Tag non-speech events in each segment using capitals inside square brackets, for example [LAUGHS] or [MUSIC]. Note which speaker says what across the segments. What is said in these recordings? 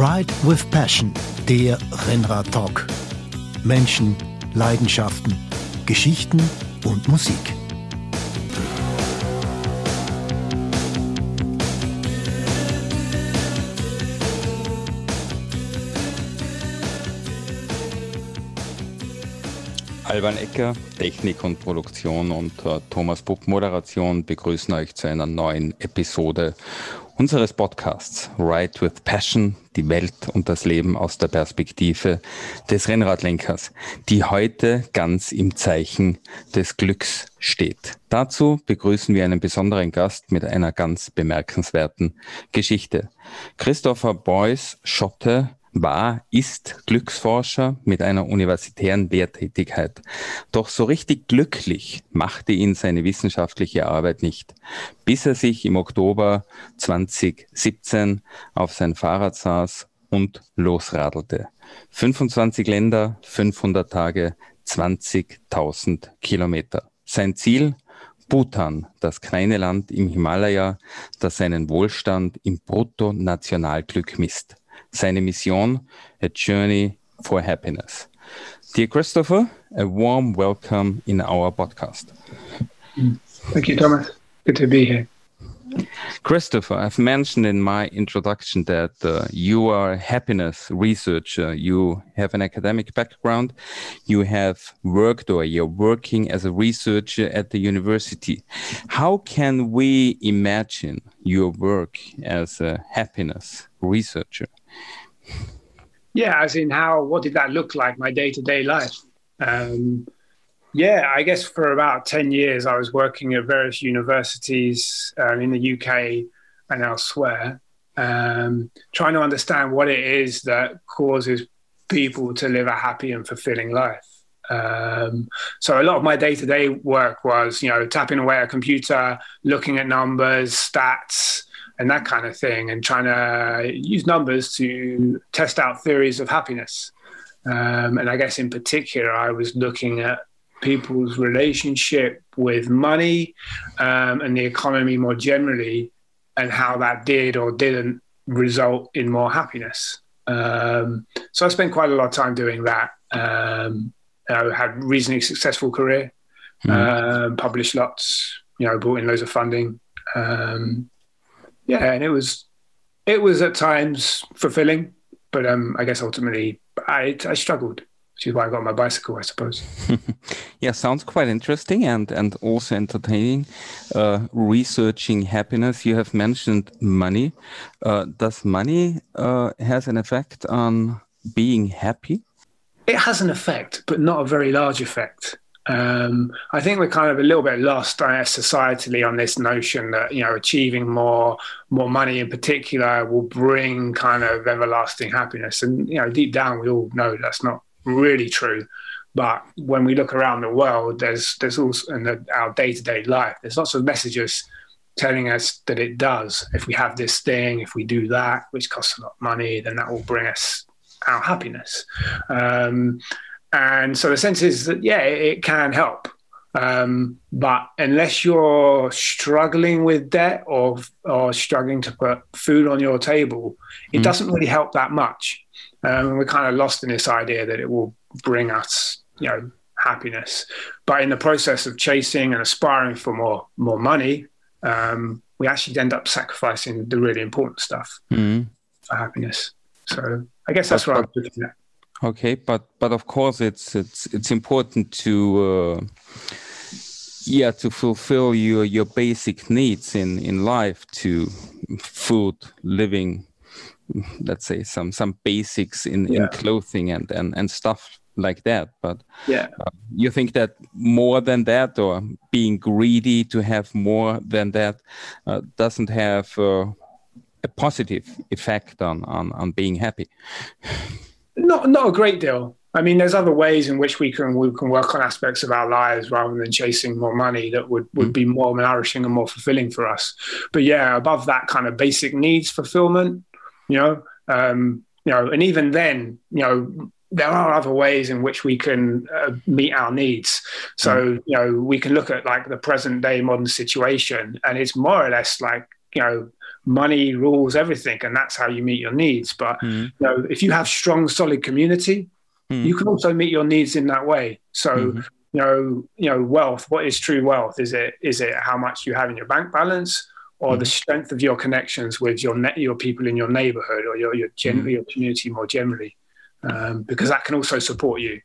Speaker 1: Ride with Passion, der Rennrad-Talk. Menschen, Leidenschaften, Geschichten und Musik.
Speaker 2: Alban Ecker, Technik und Produktion und uh, Thomas Buck, Moderation begrüßen euch zu einer neuen Episode unseres Podcasts Ride with Passion, die Welt und das Leben aus der Perspektive des Rennradlenkers, die heute ganz im Zeichen des Glücks steht. Dazu begrüßen wir einen besonderen Gast mit einer ganz bemerkenswerten Geschichte. Christopher Beuys Schotte war, ist Glücksforscher mit einer universitären Lehrtätigkeit. Doch so richtig glücklich machte ihn seine wissenschaftliche Arbeit nicht, bis er sich im Oktober 2017 auf sein Fahrrad saß und losradelte. 25 Länder, 500 Tage, 20.000 Kilometer. Sein Ziel? Bhutan, das kleine Land im Himalaya, das seinen Wohlstand im Bruttonationalglück misst. Seine Mission, A Journey for Happiness. Dear Christopher, a warm welcome in our podcast.
Speaker 3: Thank you, Thomas. Good to be here.
Speaker 2: Christopher, I've mentioned in my introduction that uh, you are a happiness researcher. You have an academic background. You have worked or you're working as a researcher at the university. How can we imagine your work as a happiness researcher?
Speaker 3: Yeah, as in how, what did that look like, my day to day life? Um, yeah, I guess for about 10 years, I was working at various universities um, in the UK and elsewhere, um, trying to understand what it is that causes people to live a happy and fulfilling life. Um, so a lot of my day-to-day work was, you know, tapping away at a computer, looking at numbers, stats, and that kind of thing, and trying to use numbers to test out theories of happiness. Um, and I guess in particular, I was looking at people's relationship with money um, and the economy more generally, and how that did or didn't result in more happiness. Um, so I spent quite a lot of time doing that. Um, I had a reasonably successful career, mm-hmm. published lots, you know, brought in loads of funding. Um, yeah, and it was it was at times fulfilling, but um, I guess ultimately I, I struggled which is why I got my bicycle, I suppose. [LAUGHS]
Speaker 2: yeah, sounds quite interesting and and also entertaining. Uh, researching happiness, you have mentioned money. Uh, does money uh, has an effect on being happy?
Speaker 3: It has an effect, but not a very large effect. Um, I think we're kind of a little bit lost uh, societally on this notion that you know achieving more more money in particular will bring kind of everlasting happiness, and you know deep down we all know that's not really true. But when we look around the world, there's there's also in the, our day to day life, there's lots of messages telling us that it does. If we have this thing, if we do that, which costs a lot of money, then that will bring us our happiness. Um, and so the sense is that yeah, it, it can help. Um, but unless you're struggling with debt or or struggling to put food on your table, it mm. doesn't really help that much. Um, we're kind of lost in this idea that it will bring us, you know, happiness. But in the process of chasing and aspiring for more more money, um, we actually end up sacrificing the really important stuff mm. for happiness. So I guess that's but, what I'm looking at.
Speaker 2: Okay, but but of course it's it's it's important to. Uh, yeah, to fulfill your your basic needs in in life, to food, living, let's say some some basics in yeah. in clothing and and and stuff like that. But
Speaker 3: yeah.
Speaker 2: uh, you think that more than that or being greedy to have more than that uh, doesn't have uh, a positive effect on, on on being happy?
Speaker 3: Not not a great deal I mean, there's other ways in which we can we can work on aspects of our lives rather than chasing more money that would would be more nourishing and more fulfilling for us. But yeah, above that kind of basic needs fulfillment, you know, um, you know, and even then, you know, there are other ways in which we can uh, meet our needs. So, mm. you know, we can look at like the present day modern situation, and it's more or less like you know money rules everything, and that's how you meet your needs. But mm-hmm. you know, if you have strong, solid community, mm-hmm. you can also meet your needs in that way. So. Mm-hmm. You know, you know, wealth. What is true wealth? Is it is it how much you have in your bank balance, or the mm-hmm. strength of your connections with your net, your people in your neighborhood or your your, gen- mm-hmm. your community more generally, um, because that can also support you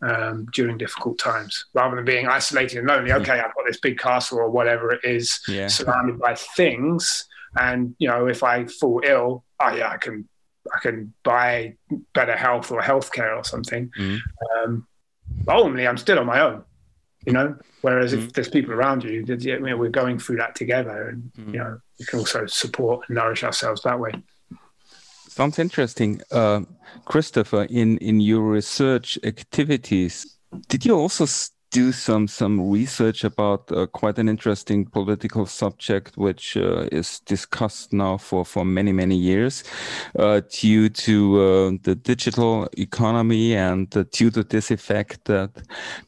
Speaker 3: um, during difficult times, rather than being isolated and lonely. Okay, I've got this big castle or whatever it is, yeah. surrounded by things, and you know, if I fall ill, oh yeah, I can I can buy better health or healthcare or something. Mm. Um, ultimately, I'm still on my own you know. Whereas mm-hmm. if there's people around you, you know, we're going through that together, and mm-hmm. you know, we can also support and nourish ourselves that way.
Speaker 2: Sounds interesting, uh, Christopher. In in your research activities, did you also do some some research about uh, quite an interesting political subject, which uh, is discussed now for for many many years, uh, due to uh, the digital economy and due to this effect that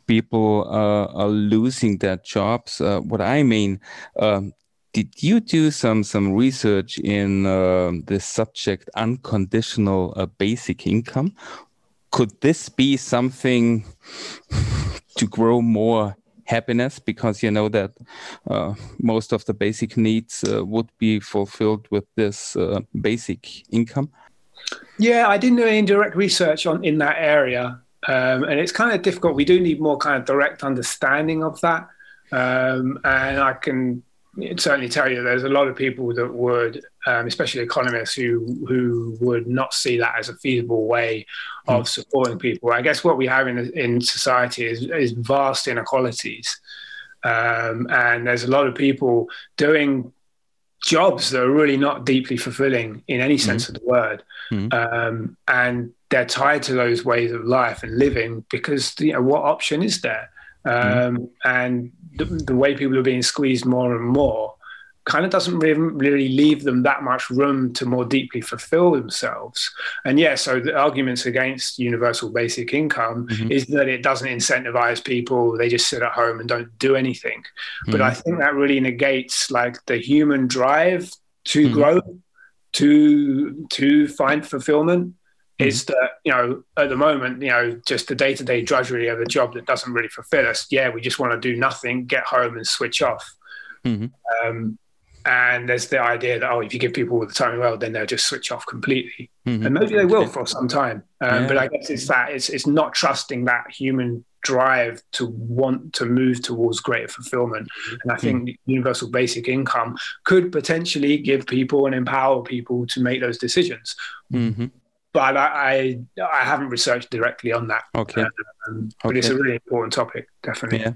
Speaker 2: people uh, are losing their jobs. Uh, what I mean. Um, did you do some some research in the subject unconditional basic income? Could this be something to grow more happiness? Because you know that uh, most of the basic needs uh, would be fulfilled with this uh, basic income.
Speaker 3: Yeah i didn't do any direct research on in that area. Um, and it's kind of difficult. We do need more kind of direct understanding of that. Um, and i can certainly tell you there's a lot of people that would, um, especially economists, who who would not see that as a feasible way of mm. supporting people. I guess what we have in in society is, is vast inequalities, um, and there's a lot of people doing jobs that are really not deeply fulfilling in any sense mm. of the word, mm. um, and they're tied to those ways of life and living because you know what option is there? Um, and the, the, way people are being squeezed more and more kind of doesn't really, really leave them that much room to more deeply fulfill themselves. And yeah, so the arguments against universal basic income mm-hmm. is that it doesn't incentivize people; they just sit at home and don't do anything. Mm-hmm. But I think that really negates like the human drive to mm-hmm. grow, to to find fulfillment is mm-hmm. that you know at the moment you know just the day-to-day drudgery of a job that doesn't really fulfill us yeah we just want to do nothing get home and switch off mm-hmm. um, and there's the idea that oh if you give people all the time in the world then they'll just switch off completely mm-hmm. and maybe they will for some time um, yeah. but i guess it's that it's, it's not trusting that human drive to want to move towards greater fulfillment mm-hmm. and i think mm-hmm. universal basic income could potentially give people and empower people to make those decisions but I, I, I haven't researched directly on that.
Speaker 2: Okay,
Speaker 3: um, but okay. it's a really important topic, definitely.
Speaker 2: Yeah.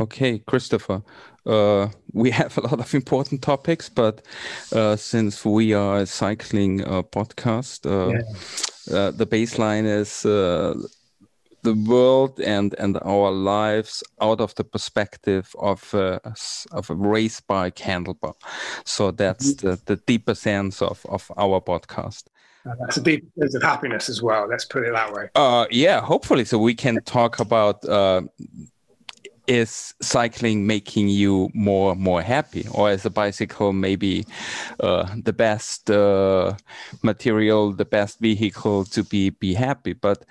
Speaker 2: Okay, Christopher. Uh, we [LAUGHS] have a lot of important topics, but uh, since we are a cycling uh, podcast, uh, yeah. Uh, the baseline is uh, the world and and our lives out of the perspective of of a race bike handlebar. So that's mm -hmm. the, the deeper sense of of our podcast.
Speaker 3: That's a deep sense of happiness as well. Let's put it that way.
Speaker 2: Uh, yeah, hopefully, so we can talk about uh, is cycling making you more more happy, or is a bicycle maybe uh, the best uh, material, the best vehicle to be be happy? But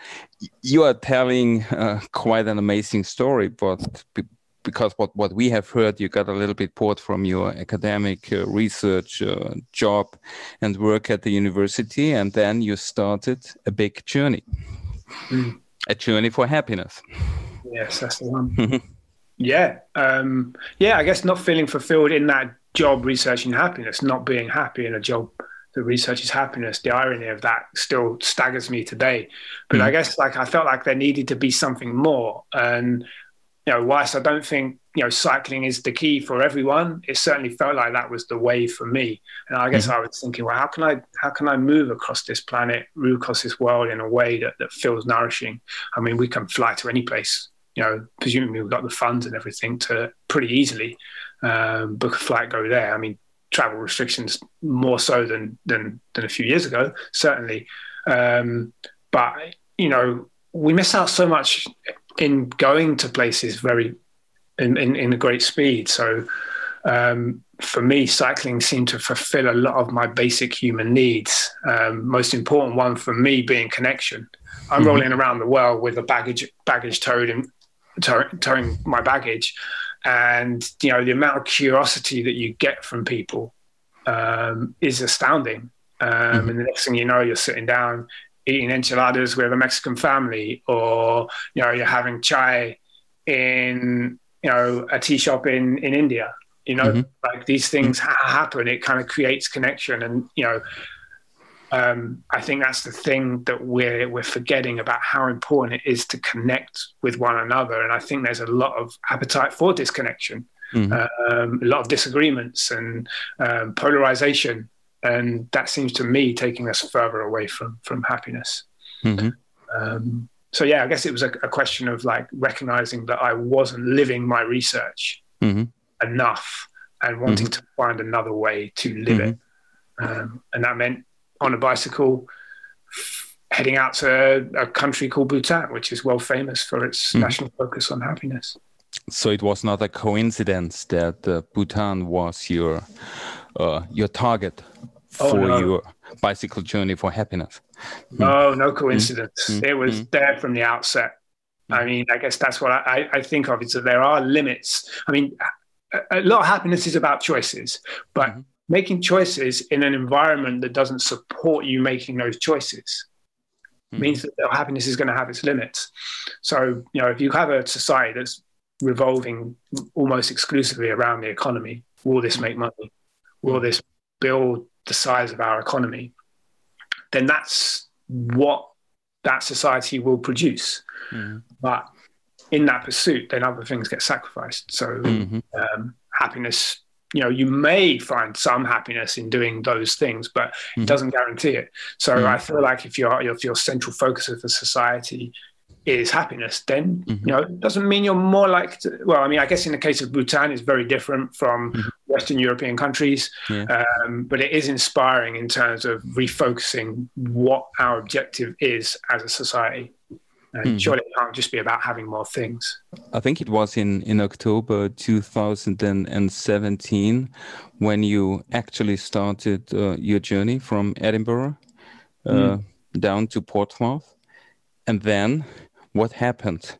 Speaker 2: you are telling uh, quite an amazing story, but because what, what we have heard, you got a little bit bored from your academic uh, research uh, job and work at the university, and then you started a big journey, mm. a journey for happiness.
Speaker 3: Yes, that's the one. yeah, um, yeah. I guess not feeling fulfilled in that job researching happiness, not being happy in a job that researches happiness. The irony of that still staggers me today. But mm. I guess like I felt like there needed to be something more, and you know, whilst I don't think you know cycling is the key for everyone, it certainly felt like that was the way for me. And I guess mm-hmm. I was thinking, well, how can I how can I move across this planet, move across this world in a way that, that feels nourishing? I mean, we can fly to any place, you know, presumably we've got the funds and everything to pretty easily um, book a flight, go there. I mean, travel restrictions more so than than than a few years ago, certainly. Um, but you know, we miss out so much in going to places very in, in, in a great speed. So um, for me, cycling seemed to fulfill a lot of my basic human needs. Um, most important one for me being connection. I'm mm-hmm. rolling around the world with a baggage baggage towed and towing my baggage, and you know the amount of curiosity that you get from people um, is astounding. Um, mm-hmm. And the next thing you know, you're sitting down eating enchiladas with a Mexican family, or you know you're having chai in you know a tea shop in in India you know mm-hmm. like these things ha- happen it kind of creates connection and you know um, I think that's the thing that we're we're forgetting about how important it is to connect with one another, and I think there's a lot of appetite for disconnection, mm-hmm. um, a lot of disagreements and um, polarization, and that seems to me taking us further away from from happiness. Mm-hmm. Um, so yeah, I guess it was a, a, question of like recognizing that I wasn't living my research, mm-hmm enough and wanting mm-hmm. to find another way to live mm-hmm. it. Um, and that meant on a bicycle, heading out to a country called Bhutan, which is well famous for its mm-hmm. national focus on happiness.
Speaker 2: So it was not a coincidence that uh, Bhutan was your uh, your target oh, for oh, no. your bicycle journey for happiness.
Speaker 3: No, no coincidence. Mm-hmm. It was mm-hmm. there from the outset. I mm-hmm. mean, I guess that's what I, I think of. Is that there are limits. I mean, a lot of happiness is about choices, but mm-hmm. making choices in an environment that doesn't support you making those choices means that happiness is going to have its limits. So, you know, if you have a society that's revolving almost exclusively around the economy, will this make money? Will this build the size of our economy? Then that's what that society will produce. Mm-hmm. But in that pursuit, then other things get sacrificed. So mm-hmm. um, happiness, you know, you may find some happiness in doing those things, but mm-hmm. it doesn't guarantee it. So mm-hmm. I feel like if your if your central focus of the society is happiness, then mm-hmm. you know it doesn't mean you're more like. To, well, I mean, I guess in the case of Bhutan, it's very different from mm-hmm. Western European countries, yeah. um, but it is inspiring in terms of refocusing what our objective is as a society. And mm. surely it can't just be about having more things.
Speaker 2: I think it was in, in October 2017 when you actually started uh, your journey from Edinburgh uh, mm. down to Portsmouth. And then what happened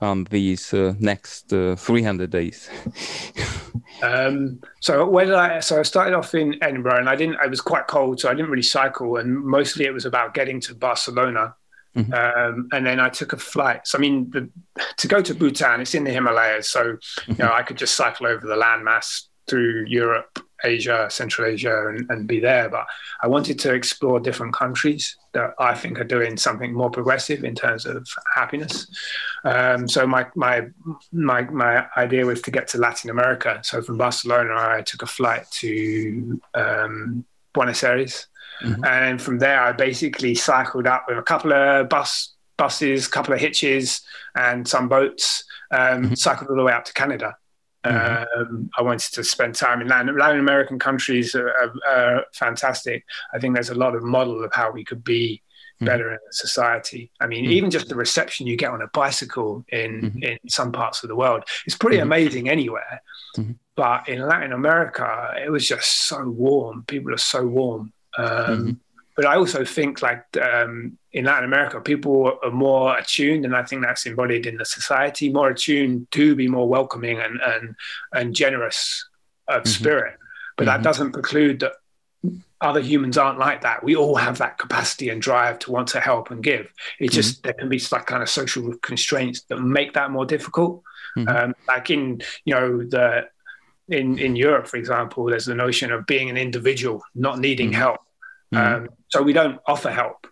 Speaker 2: on these uh, next uh, 300 days? [LAUGHS]
Speaker 3: um, so where did I? So I started off in Edinburgh, and I didn't. I was quite cold, so I didn't really cycle, and mostly it was about getting to Barcelona Mm-hmm. Um, and then I took a flight. So I mean, the, to go to Bhutan, it's in the Himalayas, so you mm-hmm. know I could just cycle over the landmass through Europe, Asia, Central Asia, and, and, be there. But I wanted to explore different countries that I think are doing something more progressive in terms of happiness. Um, so my my my my idea was to get to Latin America. So from Barcelona, I took a flight to um, Buenos Aires Mm-hmm. And from there, I basically cycled up with a couple of bus buses, a couple of hitches, and some boats. Um, mm-hmm. Cycled all the way out to Canada. Mm-hmm. Um, I wanted to spend time in Latin, Latin American countries are, are, are, fantastic. I think there's a lot of model of how we could be mm-hmm. better in society. I mean, mm-hmm. even just the reception you get on a bicycle in mm-hmm. in some parts of the world is pretty mm-hmm. amazing anywhere. Mm-hmm. But in Latin America, it was just so warm. People are so warm. Um. But I also think like um, in Latin America, people are more attuned, and I think that's embodied in the society, more attuned to be more welcoming and and and generous of mm-hmm. spirit. But mm-hmm. that doesn't preclude that other humans aren't like that. We all have that capacity and drive to want to help and give. It's just mm-hmm. there can be like kind of social constraints that make that more difficult. Mm-hmm. Um, like in you know the in in Europe, for example, there's the notion of being an individual, not needing mm-hmm. help. Mm. Um, so we don't offer help.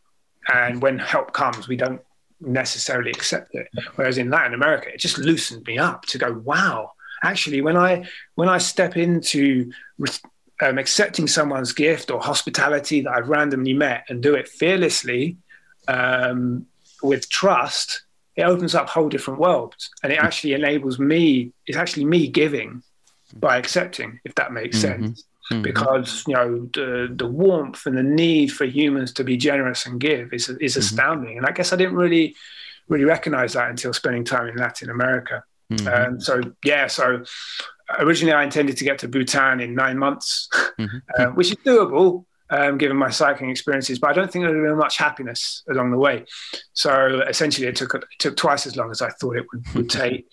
Speaker 3: And when help comes, we don't necessarily accept it. Whereas in Latin America, it just loosened me up to go, wow, actually, when I when I step into um, accepting someone's gift or hospitality that I've randomly met and do it fearlessly um, with trust, it opens up whole different worlds, and it actually enables me. It's actually me giving by accepting, if that makes mm-hmm. sense mm-hmm. because you know the the warmth and the need for humans to be generous and give is is mm-hmm. astounding. And I guess I didn't really really recognize that until spending time in Latin America. Mm-hmm. Um, so yeah, so originally I intended to get to Bhutan in nine months, [LAUGHS] mm-hmm. uh, which is doable um, given my cycling experiences, but I don't think there would have been much happiness along the way. So essentially, it took it took twice as long as I thought it would, would [LAUGHS] take.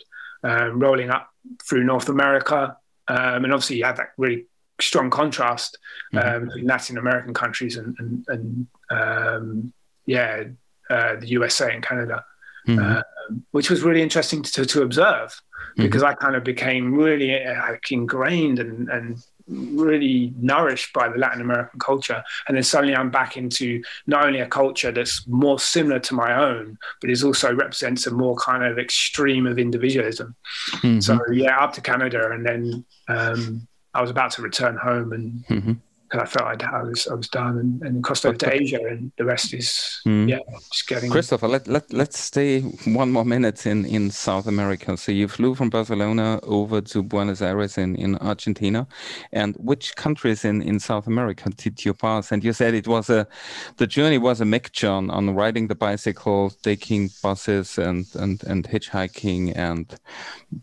Speaker 3: Um, rolling up through North America, um, and obviously you had that really strong contrast mm-hmm. between Latin American countries and, and, and um, yeah, uh, the USA and Canada, mm-hmm. uh, which was really interesting to, to observe mm-hmm. because I kind of became really uh, like ingrained and, and really nourished by the Latin American culture. And then suddenly I'm back into not only a culture that's more similar to my own, but it also represents a more kind of extreme of individualism. Mm-hmm. So yeah, up to Canada and then um, I was about to return home and mm-hmm because I felt I'd, I was I was done and, and crossed over to Asia, and the rest is mm. yeah, just getting.
Speaker 2: Christopher, let let let's stay one more minute in in South America. So you flew from Barcelona over to Buenos Aires in in Argentina, and which countries in in South America did you pass? And you said it was a the journey was a mixture on, on riding the bicycle, taking buses, and and and hitchhiking and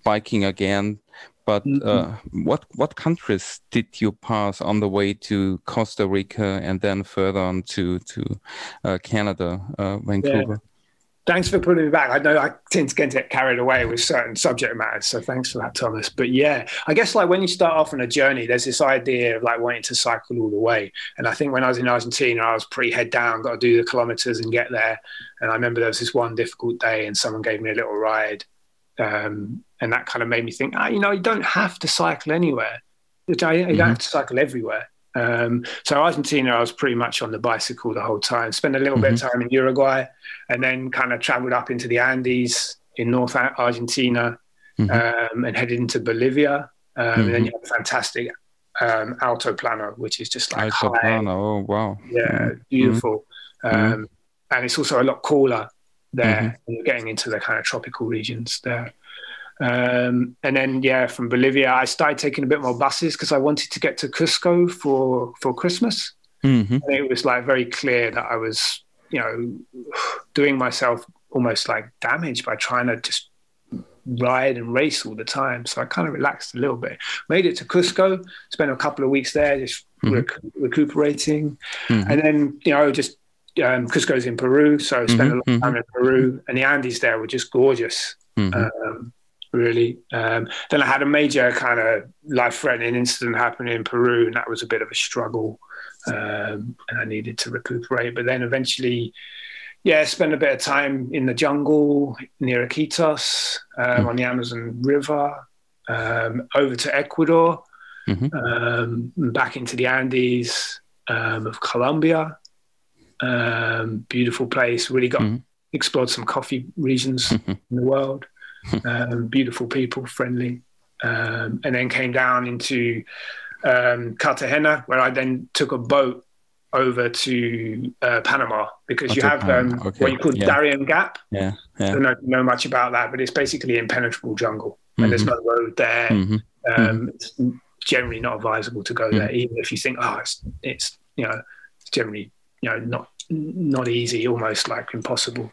Speaker 2: biking again but mm-hmm. uh, what what countries did you pass on the way to Costa Rica and then further on to to uh, Canada, uh, Vancouver? Yeah.
Speaker 3: Thanks for putting me back. I know I tend to get carried away with certain subject matters, so thanks for that, Thomas. But yeah, I guess like when you start off on a journey, there's this idea of like wanting to cycle all the way. And I think when I was in Argentina, I was pretty head down, got to do the kilometers and get there. And I remember there was this one difficult day, and someone gave me a little ride um, and that kind of made me think, ah, you know, you don't have to cycle anywhere. You don't, mm-hmm. have to cycle everywhere. Um, so Argentina, I was pretty much on the bicycle the whole time. Spent a little mm-hmm. bit of mm-hmm. time in Uruguay, and then kind of traveled up into the Andes in North Argentina, mm-hmm. um, and headed into Bolivia. Um, and then mm-hmm. you have a fantastic um, Altiplano, which is just like
Speaker 2: Alto high. Plano. Oh wow!
Speaker 3: Yeah, mm-hmm. beautiful. Um, and it's also a lot cooler there. Mm-hmm. you're getting into the kind of tropical regions there. Um, and then, yeah, from Bolivia, I started taking a bit more buses because I wanted to get to Cusco for for Christmas. Mm-hmm. And it was like very clear that I was, you know, doing myself almost like damage by trying to just ride and race all the time. So I kind of relaxed a little bit. Made it to Cusco, spent a couple of weeks there, just mm-hmm. rec- recuperating, mm-hmm. and then you know just um, Cusco's in Peru, so I spent mm-hmm, a lot of mm-hmm. time in Peru, and the Andes there were just gorgeous, mm-hmm. um, really. Um, then I had a major kind of life-threatening incident happen in Peru, and that was a bit of a struggle, um, and I needed to recuperate. But then eventually, yeah, spent a bit of time in the jungle near Iquitos um, mm-hmm. on the Amazon River, um, over to Ecuador, mm-hmm. back into the Andes of Colombia um, beautiful place. Really got mm-hmm. explored some coffee regions mm-hmm. in the world. Um, beautiful people, friendly, um, and then came down into um, Cartagena, where I then took a boat over to uh, Panama because you have um, okay. what you call yeah. Darien Gap.
Speaker 2: Yeah, yeah.
Speaker 3: I don't know, know, much about that, but it's basically impenetrable jungle, mm-hmm. and there's mm-hmm. no road there. Mm-hmm. Um, mm-hmm. It's generally not advisable to go there, even if you think, oh, it's, it's you know, it's generally you know not not easy, almost like impossible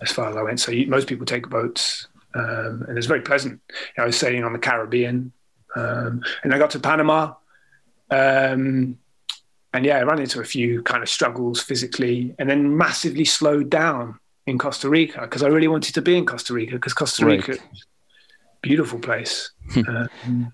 Speaker 3: as far as I went. So you, most people take boats, um, and it's very pleasant. You know, I was sailing on the Caribbean, um, and I got to Panama, um, and yeah, I ran into a few kind of struggles physically, and then massively slowed down in Costa Rica because I really wanted to be in Costa Rica because Costa Rica, right. beautiful place. um,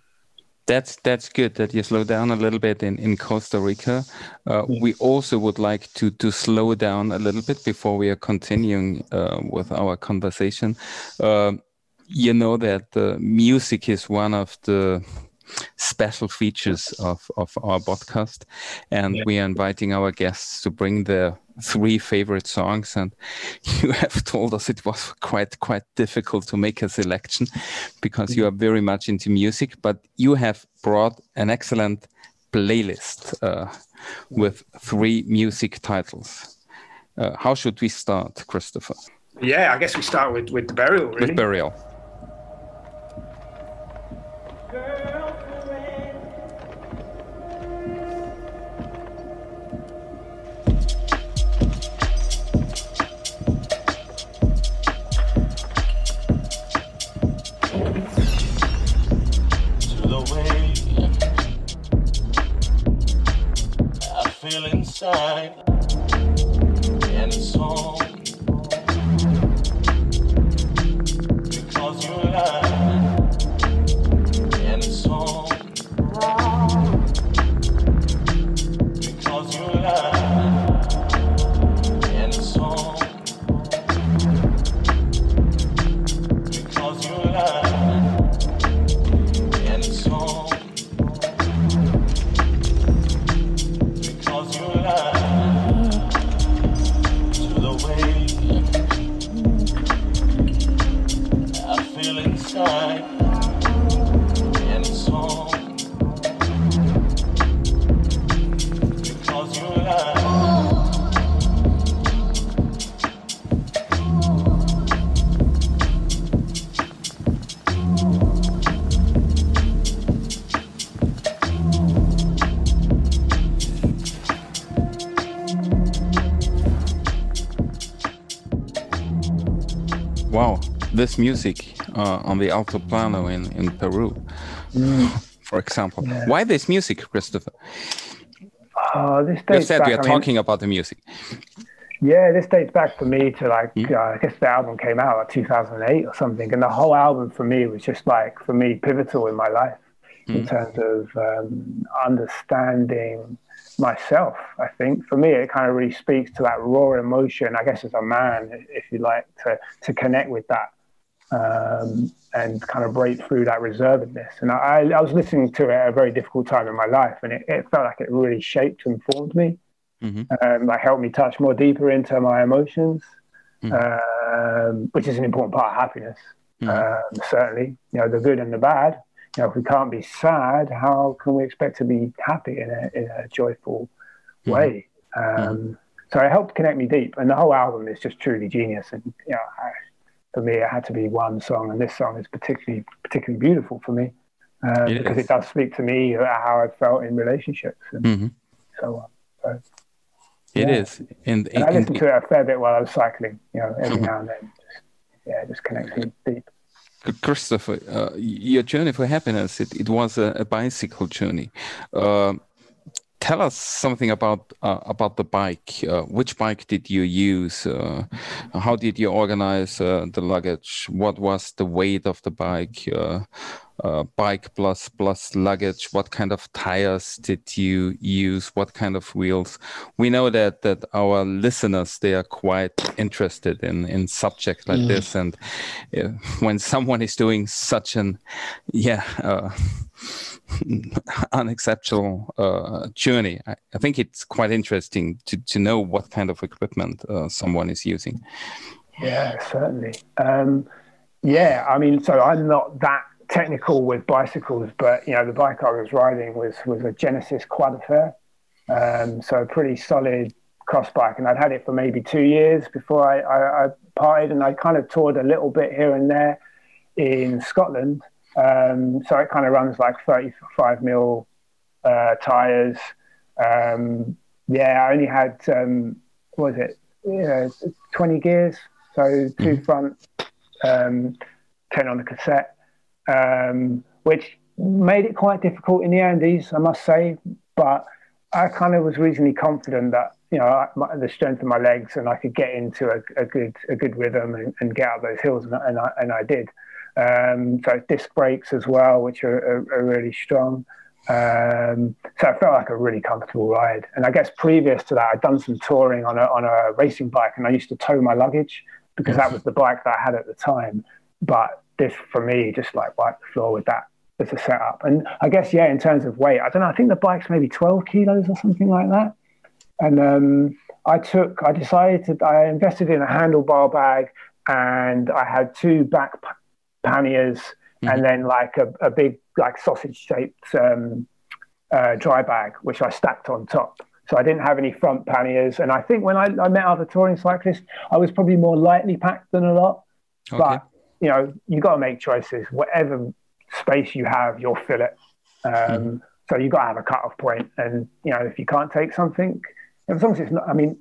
Speaker 2: that's that's good that you slow down a little bit in, in Costa Rica. Uh. We also would like to to slow down a little bit before we are continuing uh, with our conversation. Uh, you know that the music is one of the special features of, of our podcast, and yeah. we are inviting our guests to bring their three favorite songs. And [LAUGHS] you have told us it was quite quite difficult to make a selection because you are very much into music. But you have brought an excellent playlist uh, with three music titles. Uh, how should we start christopher?
Speaker 3: Yeah i guess we start with with the burial really.
Speaker 2: with burial
Speaker 4: feel inside. And all
Speaker 2: Wow, this music uh, on the Altiplano in, in Peru, for example.
Speaker 3: Yeah.
Speaker 2: Why this music, Christopher?
Speaker 3: Oh, this
Speaker 2: You said
Speaker 3: back,
Speaker 2: we are
Speaker 3: I mean,
Speaker 2: talking about the music.
Speaker 3: Yeah, this dates back for me to like
Speaker 2: Hmm?
Speaker 3: uh, I guess the album came out like 2008 or something, and the whole album for me was just like for me pivotal in my life in terms of um, understanding myself. I think for me it kind of really speaks to that raw emotion. I guess as a man, if you like, to to connect with that um, and kind of break through that reservedness. And I, I was listening to it at a very difficult time in my life, and it, it felt like it really shaped and formed me
Speaker 2: Mhm.
Speaker 3: um, like helped me touch more deeper into my emotions,
Speaker 2: Mhm.
Speaker 3: um, which is an important part of happiness.
Speaker 2: Mhm.
Speaker 3: Um, certainly, you know, the good and the bad. You know, if we can't be sad, how can we expect to be happy in a in a joyful way? Um, So it helped connect me deep, and the whole album is just truly genius. And you know, I, for me, it had to be one song, and this song is particularly particularly beautiful for me um,
Speaker 2: It
Speaker 3: because
Speaker 2: is.
Speaker 3: it does speak to me about how I felt in relationships and
Speaker 2: Mhm.
Speaker 3: so on. So,
Speaker 2: It
Speaker 3: Yeah.
Speaker 2: is. And,
Speaker 3: and I
Speaker 2: and-
Speaker 3: listened to it a fair bit while I was cycling, you know, every now and then. Just, yeah, just connects me deep.
Speaker 2: Christopher, uh, your journey for happiness, it, it was a, a bicycle journey. Uh, tell us something about uh, about the bike. Uh, which bike did you use? Uh, how did you organize uh, the luggage? What was the weight of the bike? Uh, bike plus plus luggage. What kind of tires did you use? What kind of wheels? We know that that our listeners they are quite interested in in subject like this, and uh, when someone is doing such an yeah. Uh, [LAUGHS] unexceptional uh, journey. I, I think it's quite interesting to, to know what kind of equipment uh, someone is using.
Speaker 3: Yeah, certainly. Um, yeah, I mean, so I'm not that technical with bicycles, but you know, the bike I was riding was was a Genesis Croix de Fer, um, so a pretty solid cross bike, and I'd had it for maybe two years before I, I, I parted, and I kind of toured a little bit here and there in Scotland. Um, so it kind of runs like 35 mil uh, tires. Um, yeah, I only had um, what was it? Yeah, 20 gears, so 2 front, um, 10 on the cassette, um, which made it quite difficult in the Andes, I must say. But I kind of was reasonably confident that you know I, my, the strength of my legs and I could get into a, a good a good rhythm and, and get out those hills, and, and I and I did. Um, so disc brakes as well, which are, are, are really strong. Um, so I felt like a really comfortable ride. And I guess previous to that, I'd done some touring on a, on a racing bike and I used to tow my luggage because that was the bike that I had at the time. But this, for me, just like wiped the floor with that as a setup. And I guess, yeah, in terms of weight, I don't know, I think the bike's maybe 12 kilos or something like that. And um, I took, I decided to, I invested in a handlebar bag and I had two back panniers and then like a, a big like sausage shaped um, uh, dry bag which I stacked on top. So I didn't have any front panniers, and I think when I, I met other touring cyclists, I was probably more lightly packed than a lot.
Speaker 2: Okay.
Speaker 3: But you know, you got to make choices. Whatever space you have, you'll fill it. Um, So you got to have a cutoff point. point, and you know, if you can't take something, as long as it's not, I mean,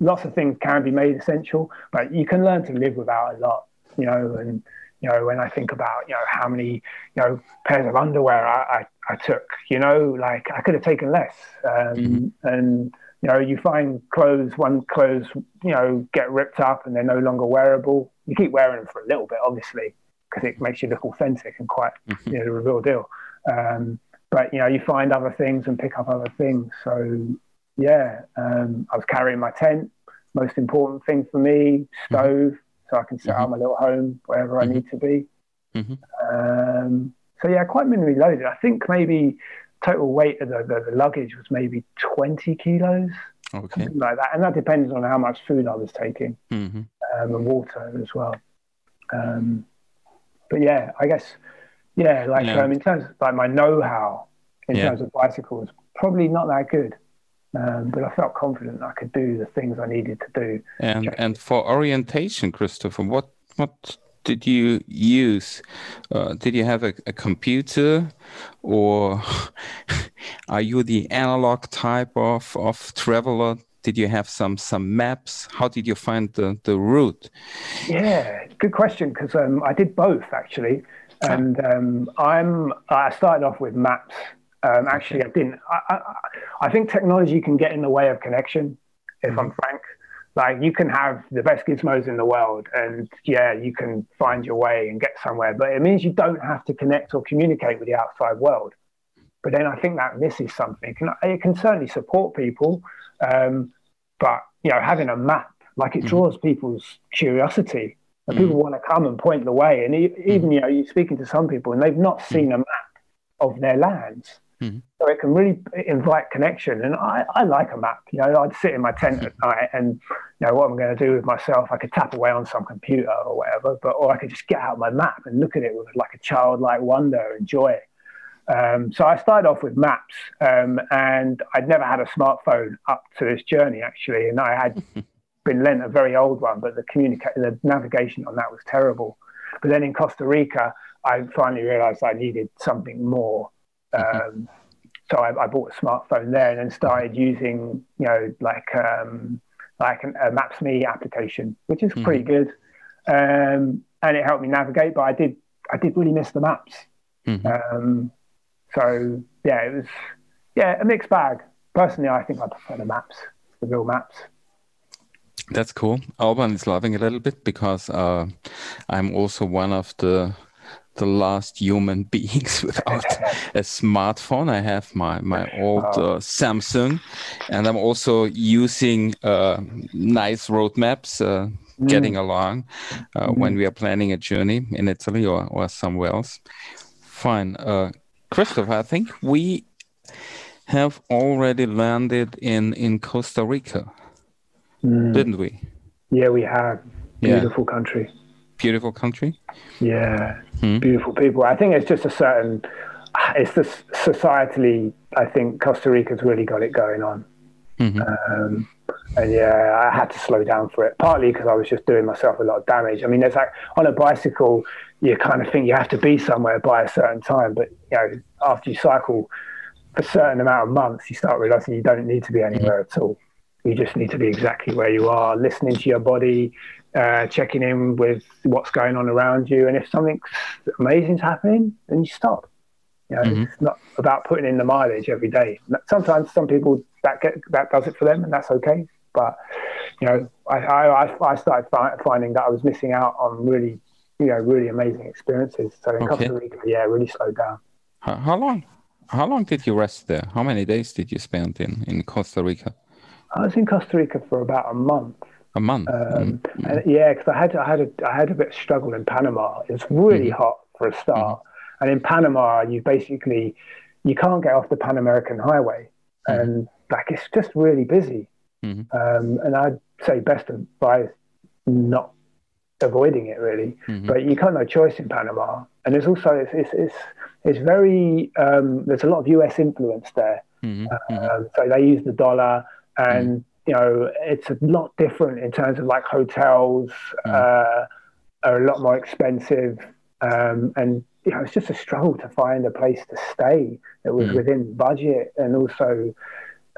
Speaker 3: lots of things can be made essential, but you can learn to live without a lot. You know, and you know, when I think about, you know, how many, you know, pairs of underwear I, I, I took, you know, like I could have taken less. Um, mm-hmm. And, you know, you find clothes, one clothes, you know, get ripped up and they're no longer wearable. You keep wearing them for a little bit, obviously, because it makes you look authentic and quite, mm-hmm. you know, the real deal. Um, but, you know, you find other things and pick up other things. So, yeah, um, I was carrying my tent, most important thing for me, stove. Mm-hmm so I can set mm-hmm. up my little home wherever mm-hmm. I need to be. Mm-hmm. Um, so yeah, quite minimally loaded. I think maybe total weight of the, the, the luggage was maybe 20 kilos, okay. something like that. And that depends on how much food I was taking mm-hmm. um, and water as well. Um, but yeah, I guess, yeah, like yeah. Um, in terms of like my know-how in yeah. terms of bicycles, probably not that good. Um, but I felt confident I could do the things I needed to do.
Speaker 2: And and for orientation, Christopher, what what did you use? Uh, did you have a, a computer, or [LAUGHS] are you the analog type of of traveler? Did you have some some maps? How did you find the the route?
Speaker 3: Yeah, good question. Because um, I did both actually, and um, I'm I started off with maps um, actually, I didn't. I, I, I, think technology can get in the way of connection, if mm-hmm. I'm frank. Like, you can have the best gizmos in the world, and yeah, you can find your way and get somewhere, but it means you don't have to connect or communicate with the outside world. But then I think that misses something. It can certainly support people, um, but you know, having a map, like it mm-hmm. draws mm-hmm. people's curiosity, and mm-hmm. people want to come and point the way. And even mm-hmm. you know, you're speaking to some people, and they've not seen mm-hmm. a map of their lands. Mm-hmm. So it can really invite connection. And I, I like a map. You know, I'd sit in my tent at night and, you know, what I'm going to do with myself, I could tap away on some computer or whatever, but, or I could just get out my map and look at it with like a childlike wonder and joy. Um, so I started off with maps, um, and I'd never had a smartphone up to this journey actually, and I had [LAUGHS] been lent a very old one, but the communica- the navigation on that was terrible. But then in Costa Rica, I finally realised I needed something more. Mm-hmm. Um, so I, I, bought a smartphone there and then started using, you know, like um, like an, a Maps.me application, which is mm-hmm. pretty good, um, and it helped me navigate. But I did I did really miss the maps. Mm-hmm. Um, so yeah, it was yeah a mixed bag. Personally, I think I prefer the maps, the real maps.
Speaker 2: That's cool. Alban is laughing a little bit because uh, I'm also one of the the last human [LAUGHS] beings without a smartphone. I have my my old uh, Samsung, and I'm also using uh, nice road maps, uh, mm. getting along uh, mm. when we are planning a journey in Italy or or somewhere else. Fine, uh, Christopher. I think we have already landed in in Costa Rica, mm. didn't we?
Speaker 3: Yeah, we have. Beautiful yeah. country
Speaker 2: beautiful country?
Speaker 3: Yeah, hmm. beautiful people. I think it's just a certain, it's just societally, I think Costa Rica's really got it going on. Mm-hmm. Um, and yeah, I had to slow down for it, partly because I was just doing myself a lot of damage. I mean, there's like on a bicycle, you kind of think you have to be somewhere by a certain time, but you know, after you cycle for a certain amount of months, you start realizing you don't need to be anywhere mm-hmm. at all. You just need to be exactly where you are, listening to your body, uh, checking in with what's going on around you. And if something amazing's happening, then you stop. You know, mm-hmm. it's not about putting in the mileage every day. Sometimes some people that get that does it for them, and that's okay. But you know, I I, I started finding that I was missing out on really you know really amazing experiences. So in okay. Costa Rica, yeah, really slowed down.
Speaker 2: How, how long? How long did you rest there? How many days did you spend in in Costa Rica?
Speaker 3: I was in Costa Rica for about a month.
Speaker 2: A month. Um,
Speaker 3: mm-hmm. and yeah, because I had I had a I had a bit of struggle in Panama. It's really mm-hmm. hot for a start, mm-hmm. and in Panama, you basically you can't get off the Pan American Highway, and like it's just really busy. Um, and I'd say best advice not avoiding it really, but you can't no choice in Panama. And there's also it's it's it's, it's very um, there's a lot of U.S. influence there. Uh, so they use the dollar and you know, it's a lot different in terms of like hotels mm. uh, are a lot more expensive, um, and you know, it's just a struggle to find a place to stay that was mm. within budget, and also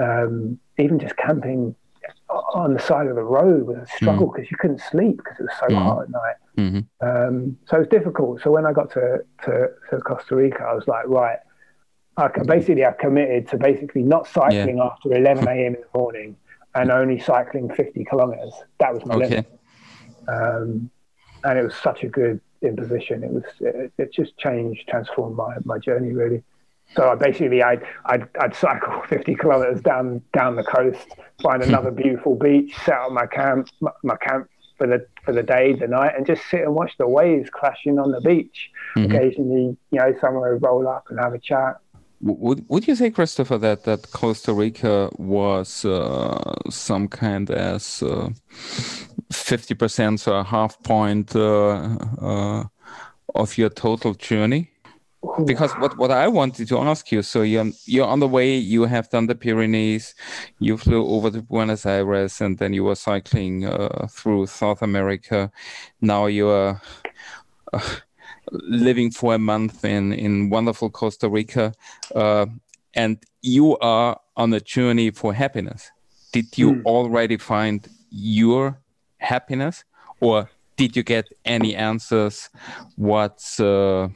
Speaker 3: um, even just camping on the side of the road was a struggle because mm. you couldn't sleep because it was so mm. hot at night. Mm-hmm. Um, so it's difficult. So when I got to, to, to Costa Rica, I was like, right, I basically I committed to basically not cycling yeah. after 11 a.m. in the morning and only cycling 50 kilometers. That was my okay. limit. Um, and it was such a good imposition. It was it, it, just changed, transformed my, my journey really. So I basically I'd, I'd, I'd cycle [LAUGHS] 50 kilometers down down the coast, find another beautiful beach, set up my camp my, my, camp for the for the day, the night, and just sit and watch the waves crashing on the beach. Mm-hmm. Occasionally, you know, someone would roll up and have a chat.
Speaker 2: Would Would you say, Christopher, that that Costa Rica was uh, some kind as uh, fifty uh, percent, so a half point uh, uh, of your total journey? Because what, what I wanted to ask you, so you're you're on the way, you have done the Pyrenees, you flew over to Buenos Aires, and then you were cycling uh, through South America. Now you are living for a month in in wonderful Costa Rica, uh, and you are on a journey for happiness. Did you mm. already find your happiness, or did you get any answers? What's uh,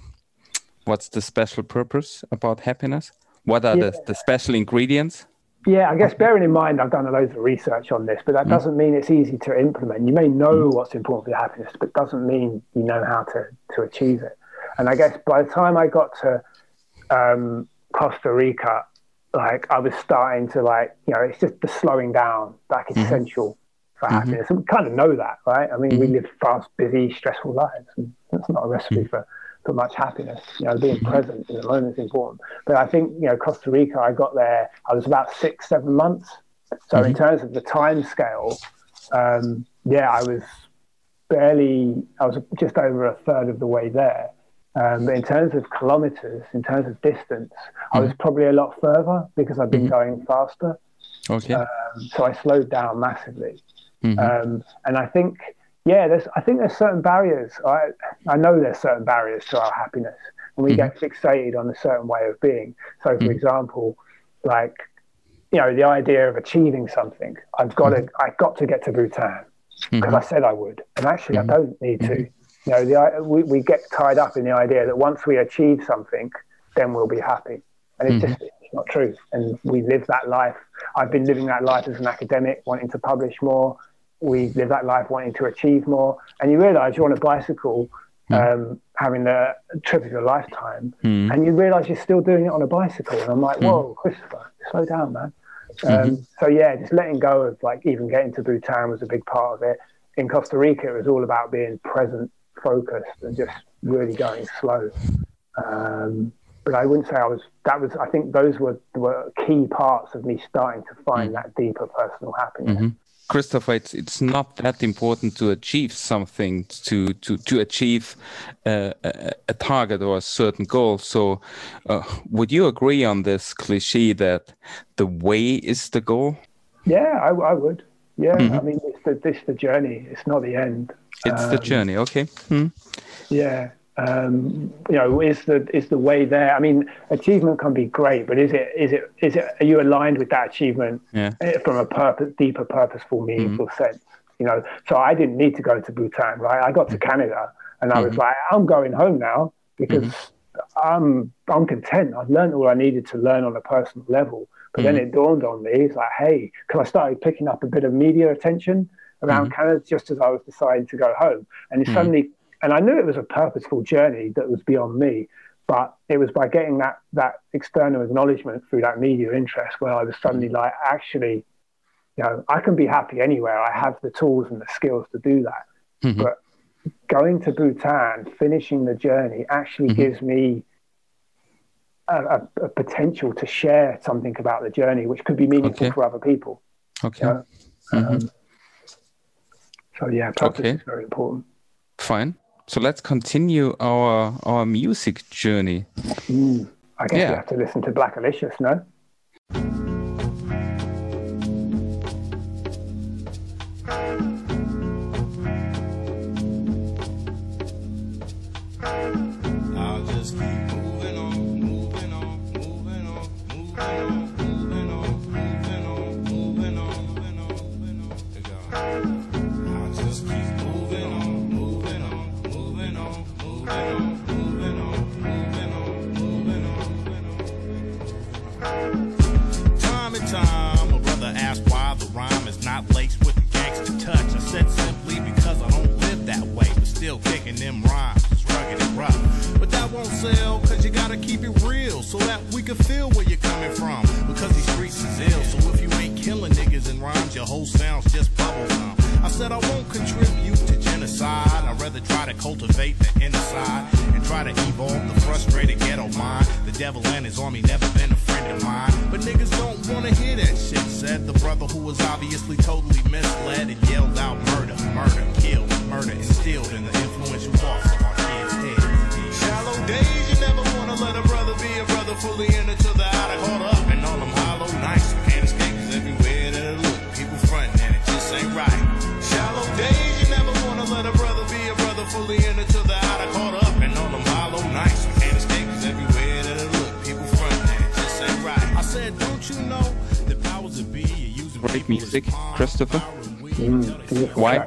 Speaker 2: what's the special purpose about happiness? What are yeah. the, the special ingredients?
Speaker 3: Yeah, I guess bearing in mind I've done a loads of research on this, but that mm. doesn't mean it's easy to implement. You may know mm. what's important for your happiness, but doesn't mean you know how to to achieve it. And I guess by the time I got to um, Costa Rica, like I was starting to like, you know, it's just the slowing down like mm-hmm. essential for mm-hmm. happiness. And we kind of know that, right? I mean, mm-hmm. we live fast, busy, stressful lives. And that's not a recipe mm-hmm. for for much happiness. You know, being present in the moment is important. But I think, you know, Costa Rica, I got there, I was about six, seven months. So mm-hmm. in terms of the time scale, um, yeah, I was barely, I was just over a third of the way there. Um, but in terms of kilometers, in terms of distance, mm-hmm. I was mm-hmm. probably a lot further because I've been mm-hmm. going faster.
Speaker 2: Okay. Um,
Speaker 3: so I slowed down massively. Mm-hmm. Um, and I think yeah, there's I think there's certain barriers. I I know there's certain barriers to our happiness, and we mm-hmm. get fixated on a certain way of being. So, for mm-hmm. example, like you know, the idea of achieving something. I've got to mm-hmm. I've got to get to Bhutan because mm-hmm. I said I would, and actually I mm-hmm. don't need to. Mm-hmm. You know, the we, we get tied up in the idea that once we achieve something, then we'll be happy, and it's just it's not true. And we live that life. I've been living that life as an academic, wanting to publish more we live that life wanting to achieve more. And you realize you're on a bicycle, mm. um, having the trip of your lifetime, mm. and you realize you're still doing it on a bicycle. And I'm like, mm. whoa, Christopher, slow down, man. Mm-hmm. Um, so yeah, just letting go of like even getting to Bhutan was a big part of it. In Costa Rica, it was all about being present, focused, and just really going slow. Um, but I wouldn't say I was. That was. I think those were were key parts of me starting to find mm. that deeper personal happiness. Mm-hmm.
Speaker 2: Christopher, it's it's not that important to achieve something to to to achieve a, a, target or a certain goal. So, uh, would you agree on this cliche that the way is the goal?
Speaker 3: Yeah, I, I would. Yeah, mm -hmm. I mean, it's the it's the journey. It's not the end.
Speaker 2: It's um, the journey. Okay. Mm.
Speaker 3: Yeah, um, you know, is the is the way there? I mean, achievement can be great, but is it is it is it? Are you aligned with that achievement
Speaker 2: yeah.
Speaker 3: from a purpose, deeper, purposeful, meaningful mm-hmm. sense? You know, so I didn't need to go to Bhutan, right? I got to mm-hmm. Canada, and I mm-hmm. was like, I'm going home now because mm-hmm. I'm I'm content. I've learned all I needed to learn on a personal level. But then mm-hmm. it dawned on me, it's like, hey, because I started picking up a bit of media attention around mm-hmm. Canada just as I was deciding to go home, and it suddenly and I knew it was a purposeful journey that was beyond me. But it was by getting that that external acknowledgement through that media interest where I was suddenly mm. like, actually, you know, I can be happy anywhere. I have the tools and the skills to do that. Mm-hmm. But going to Bhutan, finishing the journey, actually mm-hmm. gives me a, a, a, potential to share something about the journey, which could be meaningful
Speaker 2: okay.
Speaker 3: for other people.
Speaker 2: Okay. You know? mm-hmm. um,
Speaker 3: so yeah, purpose okay. is very important.
Speaker 2: Fine. So let's continue our our music journey.
Speaker 3: Mm, I guess yeah. you have to listen to Black Blackalicious, no?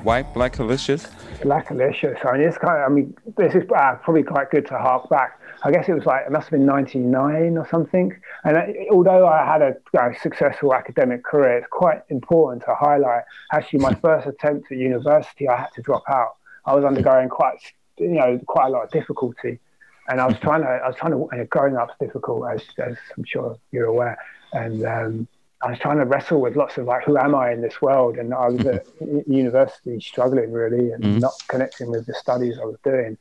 Speaker 3: Beautiful
Speaker 2: Why,
Speaker 3: track.
Speaker 2: Blackalicious? Black Alicious.
Speaker 3: I mean, it's kind of, I mean, this is uh, probably quite good to hark back. I guess it was like, it must have been 99 or something. And I, although I had a uh, successful academic career, it's quite important to highlight. Actually, my [LAUGHS] first attempt at university, I had to drop out. I was undergoing quite, you know, quite a lot of difficulty. And I was trying to, I was trying to, and growing up's difficult, as, as I'm sure you're aware. And um, I was trying to wrestle with lots of like, who am I in this world? And I was at [LAUGHS] university struggling really and
Speaker 2: Mhm.
Speaker 3: not connecting with the studies I was doing.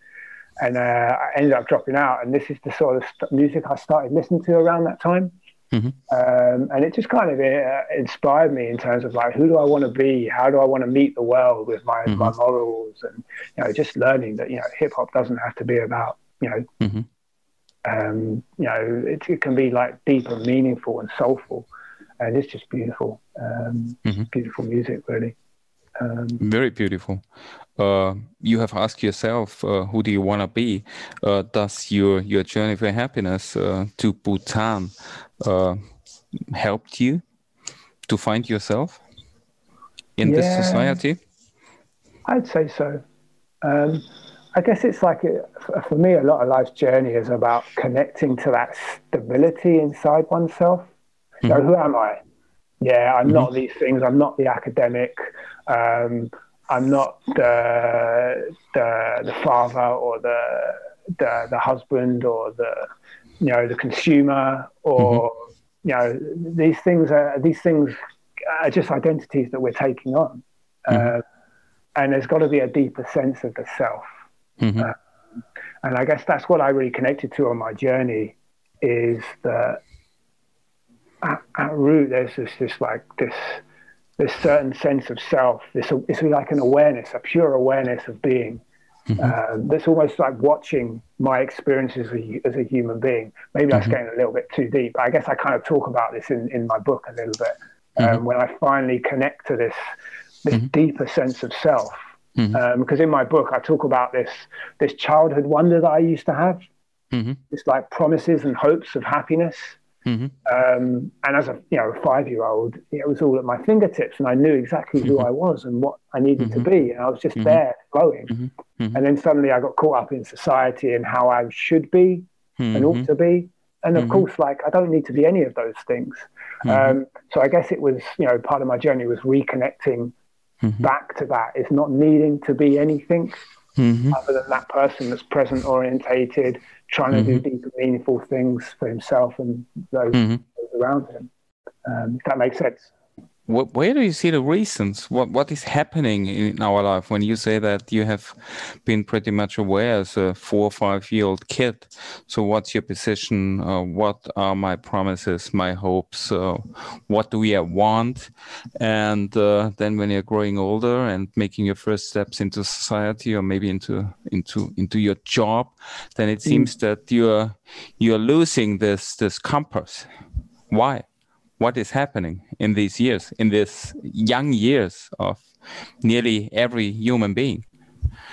Speaker 3: And uh, I ended up dropping out. And this is the sort of st- music I started listening to around that time.
Speaker 2: Mhm.
Speaker 3: Um, and it just kind of uh, inspired me in terms of like, who do I want to be? How do I want to meet the world with my, my morals? And, you know, just learning that, you know, hip hop doesn't have to be about, you know,
Speaker 2: Mhm.
Speaker 3: um, you know, it, it can be like deep and meaningful and soulful. And it's just beautiful, um,
Speaker 2: Mhm.
Speaker 3: beautiful music, really. Um,
Speaker 2: Very beautiful. Uh, you have asked yourself, uh, who do you want to be? Uh, does your your journey for happiness uh, to Bhutan uh, helped you to find yourself in this society?
Speaker 3: I'd say so. Um, I guess it's like a, for me, a lot of life's journey is about connecting to that stability inside oneself. You know, who am I? Yeah, I'm not these things. I'm not the academic. Um, I'm not the, the the father or the the the husband or the you know the consumer or you know these things are these things are just identities that we're taking on. Uh, and there's got to be a deeper sense of the self.
Speaker 2: Mhm.
Speaker 3: And I guess that's what I really connected to on my journey is that at, at root there's this, this like this this certain sense of self. This it's like an awareness, a pure awareness of being. Um, that's almost like watching my experiences as a, as a human being. Maybe that's getting a little bit too deep. I guess I kind of talk about this in, in my book a little bit. Um, when I finally connect to this this deeper sense of self, um, because in my book I talk about this this childhood wonder that I used to have,
Speaker 2: Mhm.
Speaker 3: this like promises and hopes of happiness.
Speaker 2: Mhm.
Speaker 3: Um, and as a you know five year old, it was all at my fingertips, and I knew exactly who mm-hmm. I was and what I needed to mm-hmm. be, and I was just mm-hmm. there flowing. And then suddenly I got caught up in society and how I should be and ought to be. And of course, like I don't need to be any of those things. Um, so I guess it was, you know, part of my journey was reconnecting back to that. It's not needing to be anything other than that person that's present orientated, trying to do deep and meaningful things for himself and those, those around him. Um, if that makes sense.
Speaker 2: Wh- Where do you see the reasons? What what is happening in our life when you say that you have been pretty much aware as a four or five year old kid? So what's your position? Uh, what are my promises, my hopes? Uh, what do we want? And uh, then when you're growing older and making your first steps into society or maybe into into into your job, then it seems that you're you're losing this this compass. Why? What is happening in these years, in these young years of nearly every human being.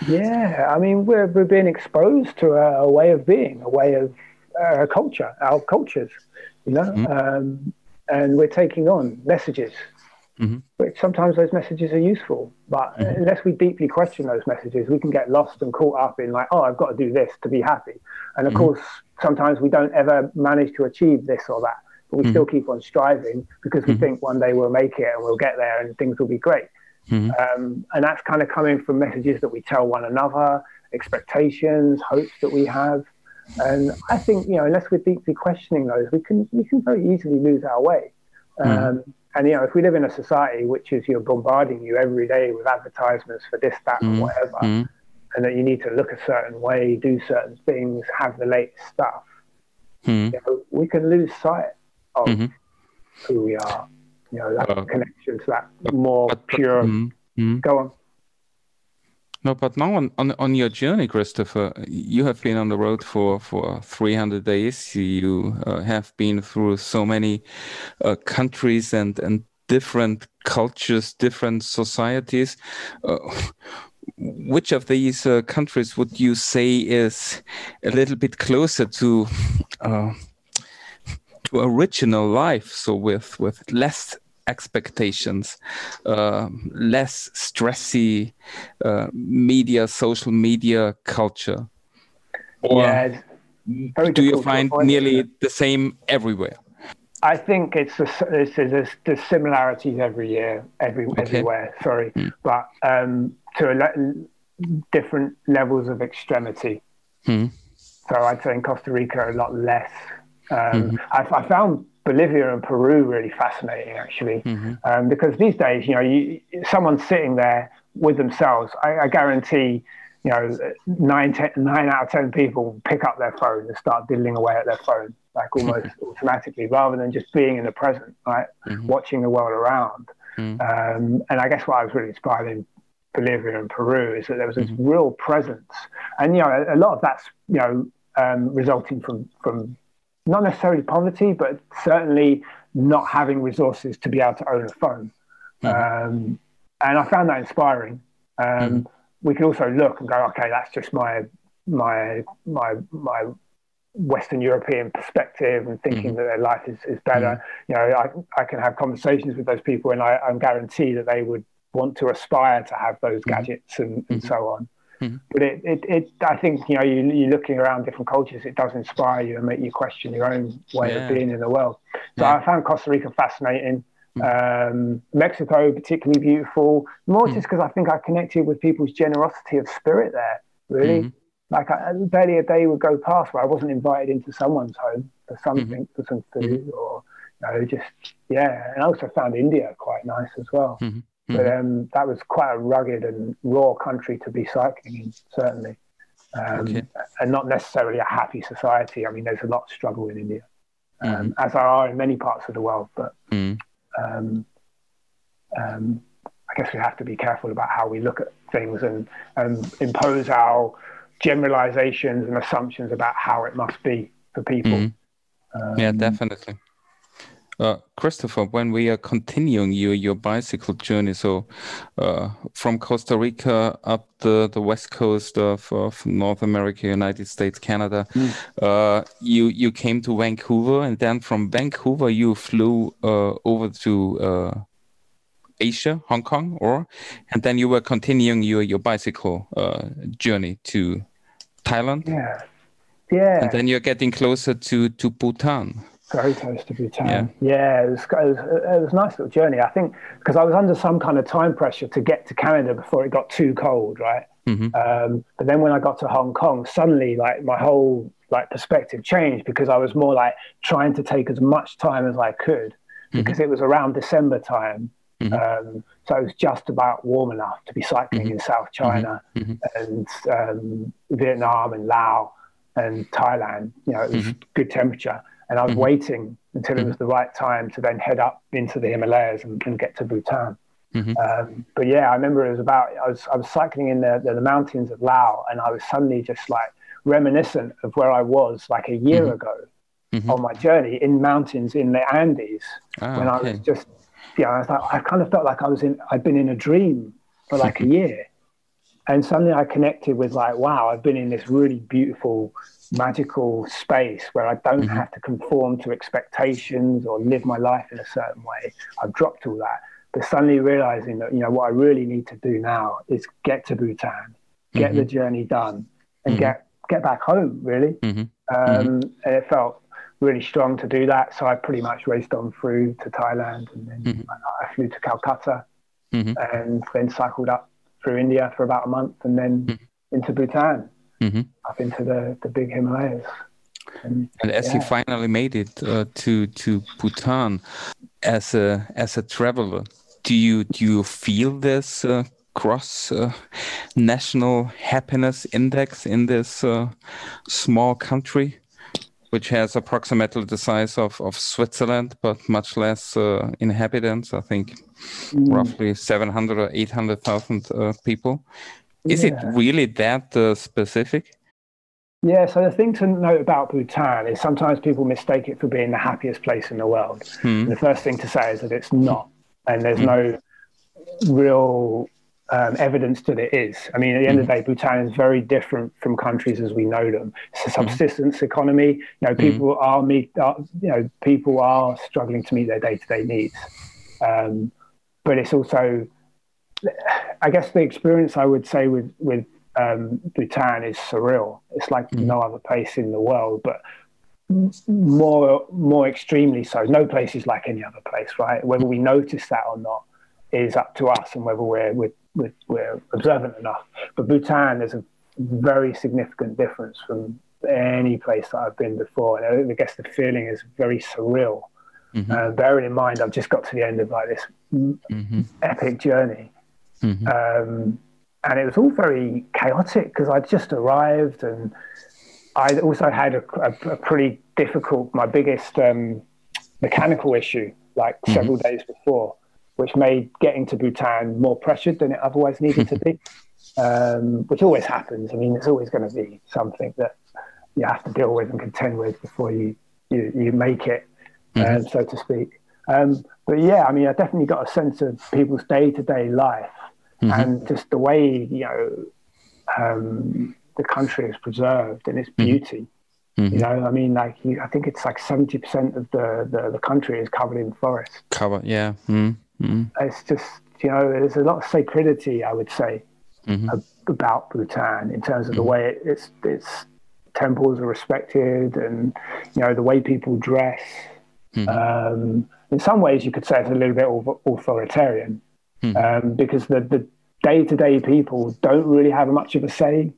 Speaker 3: Yeah, I mean, we're, we're being exposed to a, a way of being, a way of uh, culture, our cultures, you know, um, and we're taking on messages. Which sometimes those messages are useful, but unless we deeply question those messages, we can get lost and caught up in like, oh, I've got to do this to be happy. And of course, sometimes we don't ever manage to achieve this or that, but we still keep on striving because we think one day we'll make it and we'll get there and things will be great. Um, and that's kind of coming from messages that we tell one another, expectations, hopes that we have. And I think you know, unless we're deeply questioning those, we can we can very easily lose our way. Mm. Um, and you know, if we live in a society which is you're bombarding you every day with advertisements for this, that, mm. and whatever, mm. and that you need to look a certain way, do certain things, have the latest stuff, mm. you know, we can lose sight of mm-hmm. who we are. You know, that uh, connection to that more but, pure. Mm-hmm. Go on.
Speaker 2: No, but now on, on on your journey, Christopher, you have been on the road for for 300 days. You uh, have been through so many uh, countries and and different cultures, different societies. Uh, which of these uh, countries would you say is a little bit closer to uh, to original life? So with with less expectations, uh, less stressy uh, media, social media culture? Or yeah, do you find nearly the same everywhere?
Speaker 3: I think it's the, it's, there's, there's similarities every year, every, okay. everywhere. Sorry, mm. but um, to le- different levels of extremity. Mm. So I'd say in Costa Rica a lot less. Um, mm-hmm. I, I, found Bolivia and Peru really fascinating, actually, mm-hmm. um, because these days, you know, you, someone's sitting there with themselves. I, I guarantee, you know, nine, ten, nine out of ten people pick up their phone and start diddling away at their phone, like almost [LAUGHS] automatically, rather than just being in the present, right, mm-hmm. watching the world around. Mm-hmm. Um, and I guess what I was really inspired in Bolivia and Peru is that there was this mm-hmm. real presence, and you know, a, a lot of that's you know um, resulting from from not necessarily poverty, but certainly not having resources to be able to own a phone. Mm-hmm. Um, and I found that inspiring. Um, mm-hmm. We can also look and go, okay, that's just my my my my Western European perspective and thinking mm-hmm. that their life is, is better. Mm-hmm. You know, I, I can have conversations with those people, and I, I guarantee that they would want to aspire to have those mm-hmm. gadgets and, and mm-hmm. so on. Mm-hmm. But it, it, it, I think, you know, you, you're looking around different cultures, it does inspire you and make you question your own way yeah. of being in the world. So yeah. I found Costa Rica fascinating. Mm-hmm. Um, Mexico, particularly beautiful, more mm-hmm. just because I think I connected with people's generosity of spirit there, really. Mm-hmm. Like, I, barely a day would go past where I wasn't invited into someone's home for something, mm-hmm. for some food, mm-hmm. or, you know, just, yeah. And I also found India quite nice as well. Mm-hmm. But um, that was quite a rugged and raw country to be cycling in, certainly. Um, okay. And not necessarily a happy society. I mean, there's a lot of struggle in India, um, mm-hmm. as there are in many parts of the world. But mm. um, um, I guess we have to be careful about how we look at things and, and impose our generalizations and assumptions about how it must be for people. Mm.
Speaker 2: yeah, definitely. Uh, Christopher, when we are continuing your, your bicycle journey, so uh, from Costa Rica up the, the west coast of, of North America, United States, Canada, mm. uh, you you came to Vancouver, and then from Vancouver you flew uh, over to uh, Asia, Hong Kong, or and then you were continuing your your bicycle uh, journey to Thailand.
Speaker 3: Yeah, yeah.
Speaker 2: And then you're getting closer to to Bhutan
Speaker 3: very close to Bhutan. Yeah, yeah it, was, it, was, it was a nice little journey. I think because I was under some kind of time pressure to get to Canada before it got too cold, right? Mm-hmm. Um, but then when I got to Hong Kong, suddenly like my whole like perspective changed because I was more like trying to take as much time as I could because mm-hmm. it was around December time. Mm-hmm. Um, so it was just about warm enough to be cycling mm-hmm. in South China mm-hmm. and um, Vietnam and Laos and Thailand. You know, it was mm-hmm. good temperature and I was mm-hmm. waiting until it was mm-hmm. the right time to then head up into the Himalayas and, and get to Bhutan. Mm-hmm. Um, but yeah, I remember it was about I was I was cycling in the, the, the mountains of Laos, and I was suddenly just like reminiscent of where I was like a year mm-hmm. ago mm-hmm. on my journey in mountains in the Andes oh, when I was just yeah I thought I kind of felt like I was in I'd been in a dream for like a [LAUGHS] year, and suddenly I connected with like wow I've been in this really beautiful magical space where I don't mm-hmm. have to conform to expectations or live my life in a certain way. I've dropped all that. But suddenly realizing that, you know, what I really need to do now is get to Bhutan, get mm-hmm. the journey done, and mm-hmm. get get back home, really. Mm-hmm. Um, mm-hmm. and it felt really strong to do that. So I pretty much raced on through to Thailand and then mm-hmm. I flew to Calcutta and then cycled up through India for about a month and then into Bhutan. Mm-hmm. up into the, the big Himalayas.
Speaker 2: And, and as yeah. you finally made it uh, to to Bhutan, as a as a traveler, do you do you feel this uh, gross uh, national happiness index in this uh, small country? which has approximately the size of, of Switzerland, but much less uh, inhabitants. I think mm. roughly 700 or 800,000 uh, people. Is yeah. it really that uh, specific?
Speaker 3: Yeah, so the thing to note about Bhutan is sometimes people mistake it for being the happiest place in the world. Mm. the first thing to say is that it's not. And there's mm. no real um, evidence that it is. I mean, at the end mm of the mm-hmm. day, Bhutan is very different from countries as we know them. It's a mm-hmm. subsistence economy. You know, mm-hmm. people are meet. Are, you know, people are struggling to meet their day to day needs. Um, but it's also, I guess, the experience I would say with with um, Bhutan is surreal. It's like mm no other place in the world, but more more extremely so. No place is like any other place, right? Whether we notice that or not is up to us and whether we're, we're we're, we're observant enough. But Bhutan is a very significant difference from any place that I've been before. And I guess the feeling is very surreal. Mm-hmm. Uh, bearing in mind, I've just got to the end of like this mm-hmm. epic journey. Mm-hmm. Um, and it was all very chaotic because I'd just arrived and I also had a, a, a pretty difficult, my biggest um, mechanical issue like mm-hmm. several days before which made getting to Bhutan more pressured than it otherwise needed to be, [LAUGHS] um, which always happens. I mean, it's always going to be something that you have to deal with and contend with before you you, you make it, mm-hmm. um, so to speak. Um, but yeah, I mean, I definitely got a sense of people's day to day life mm-hmm. and just the way you know um, the country is preserved and its mm-hmm. beauty. Mm-hmm. You know, I mean, like you, I think it's like seventy percent of the, the, the country is covered in forest.
Speaker 2: Cover, yeah. Mm-hmm.
Speaker 3: Mm. It's just, you know, there's a lot of sacredity, I would say, mm-hmm. about Bhutan in terms of the mm-hmm. way it, it's, its temples are respected and, you know, the way people dress. Mm-hmm. Um, in some ways, you could say it's a little bit authoritarian mm-hmm. um, because the, the day-to-day people don't really have much of a say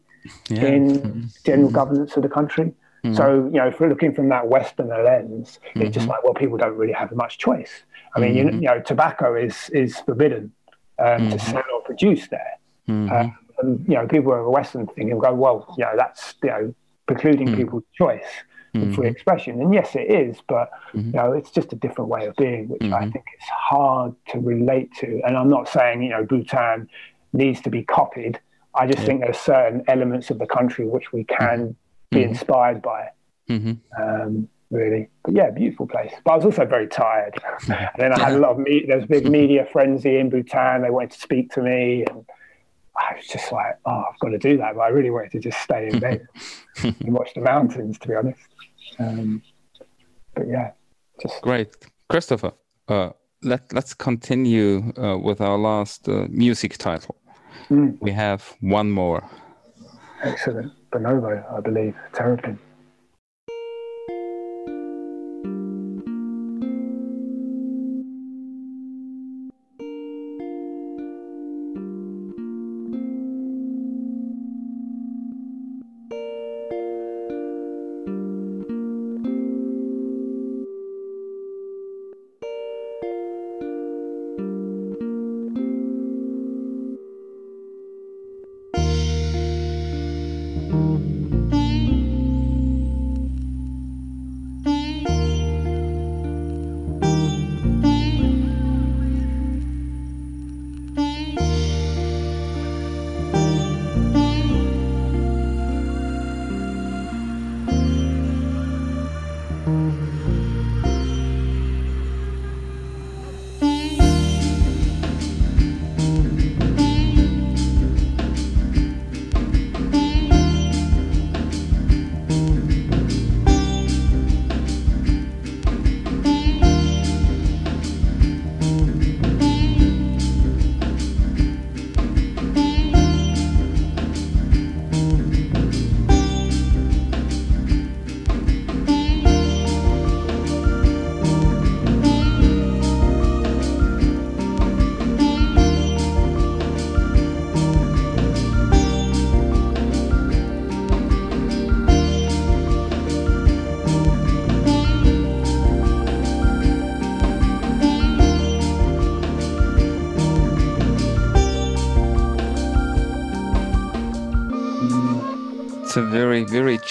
Speaker 3: yeah. in mm-hmm. general mm-hmm. governance of the country. Mm-hmm. So, you know, if we're looking from that Westerner lens, mm-hmm. it's just like, well, people don't really have much choice. I mean, you, you, know, tobacco is is forbidden um, to sell or produce there. Uh, and, you know, people are Western thinking, go, well, you know, that's you know precluding people's choice and free mm-hmm. expression. And yes, it is, but mm-hmm. you know, it's just a different way of being, which I think is hard to relate to. And I'm not saying you know Bhutan needs to be copied. I just yeah. think there's certain elements of the country which we can be inspired by. Um, really. But yeah, beautiful place. But I was also very tired. [LAUGHS] and then I had a lot of me. There was a big [LAUGHS] media frenzy in Bhutan. They wanted to speak to me, and I was just like, oh, I've got to do that. But I really wanted to just stay in bed [LAUGHS] and watch the mountains, to be honest. Um, but yeah, just
Speaker 2: great, Christopher. Uh, let Let's continue uh, with our last uh, music title. Mm. We have one more.
Speaker 3: Excellent. Bonobo, I believe. Terrapin.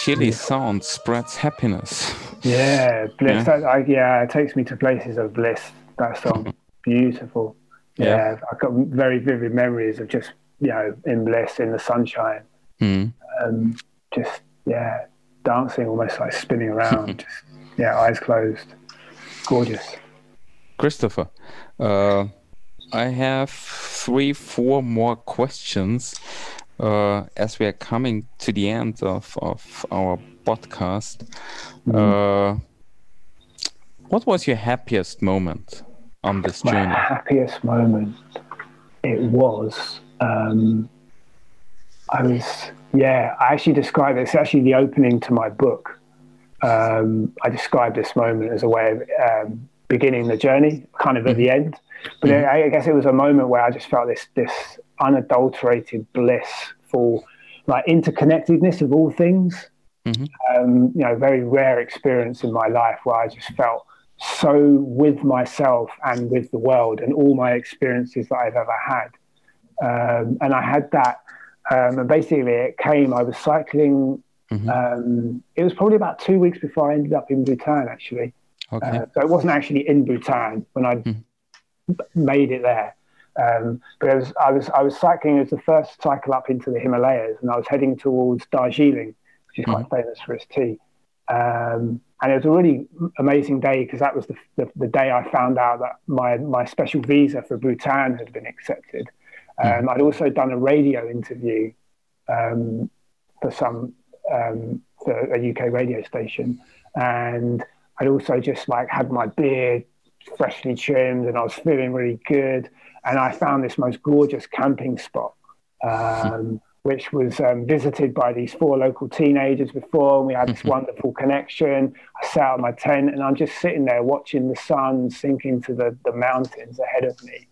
Speaker 2: Very chilly sound, spreads happiness.
Speaker 3: Yeah, bliss. Yeah. That, I, yeah, it takes me to places of bliss. That song, [LAUGHS] beautiful. Yeah. yeah. I've got very vivid memories of just you know in bliss in the sunshine. Mm. Um, just yeah, dancing almost like spinning around. [LAUGHS] just yeah, eyes closed. Gorgeous.
Speaker 2: Christopher, uh, I have three, four more questions uh, as we are coming to the end of, of our podcast. Mm. Uh, what was your happiest moment on this journey?
Speaker 3: My happiest moment, it was. Um, I was, yeah, I actually describe it. It's actually the opening to my book. Um, I describe this moment as a way of um, beginning the journey, kind of at the mm-hmm. end. But mm-hmm. I, I, guess it was a moment where I just felt this this unadulterated bliss for like interconnectedness of all things. Mm-hmm. Um, you know, very rare experience in my life where I just felt so with myself and with the world and all my experiences that I've ever had. Um, and I had that, um, and basically it came. I was cycling. Mm-hmm. Um, it was probably about two weeks before I ended up in Bhutan, actually. Okay. Uh, so it wasn't actually in Bhutan when I mm-hmm. made it there. Um, but was, I was I was cycling as the first cycle up into the Himalayas, and I was heading towards Darjeeling, which is quite mm-hmm. famous for its tea. Um, and it was a really amazing day because that was the, the, the, day I found out that my, my special visa for Bhutan had been accepted. Um, I'd also done a radio interview um, for some um, for a UK radio station, and I'd also just like had my beard freshly trimmed, and I was feeling really good and I found this most gorgeous camping spot, um, which was um, visited by these four local teenagers before, and we had this wonderful connection. I sat out my tent, and I'm just sitting there watching the sun sink into the, the mountains ahead of me,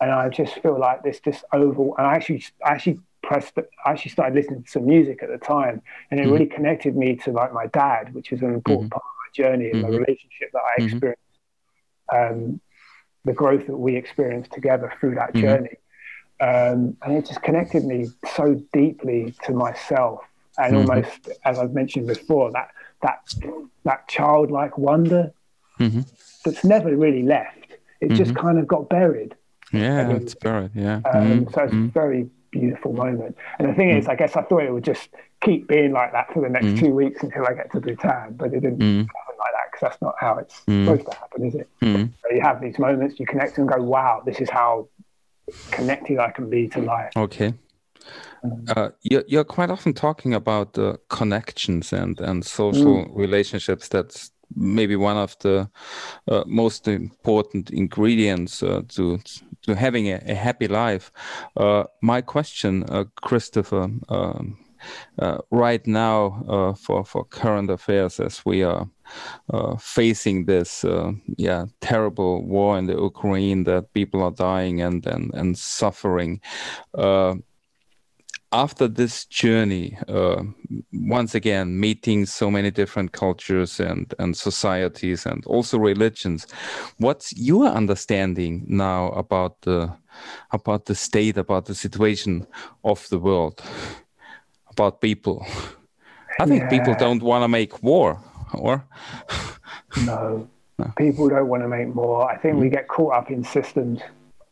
Speaker 3: and I just feel like this this oval. And I actually I actually pressed. I actually started listening to some music at the time, and it mm-hmm. really connected me to like my dad, which is an important mm-hmm. part of my journey and mm-hmm. the relationship that I mm-hmm. experienced. Um, the growth that we experienced together through that mm-hmm. journey. Um, and it just connected me so deeply to myself and mm-hmm. almost as I've mentioned before that that that childlike wonder mm-hmm. that's never really left it just mm-hmm. kind of got buried
Speaker 2: yeah it's buried yeah
Speaker 3: um, so it's a mm-hmm. very beautiful moment and the thing is I guess I thought it would just keep being like that for the next two weeks until I get to Bhutan but it didn't like that that's not how it's mm. supposed to happen, is it? Mm. So you have these moments, you connect and go, wow, this is how connected I can be to life.
Speaker 2: Okay. Um, uh, you're, you're quite often talking about the connections and, and social mm. relationships. That's maybe one of the uh, most important ingredients uh, to to having a, a happy life. Uh, my question, uh, Christopher, um, uh, right now uh, for for current affairs as we are uh, facing this uh, yeah terrible war in the Ukraine that people are dying and and and suffering uh, after this journey, uh, once again meeting so many different cultures and and societies and also religions, what's your understanding now about the about the state, about the situation of the world? about people. I think yeah. people don't want to make war, or
Speaker 3: no, [LAUGHS] no, people don't want to make more. I think mm. we get caught up in systems.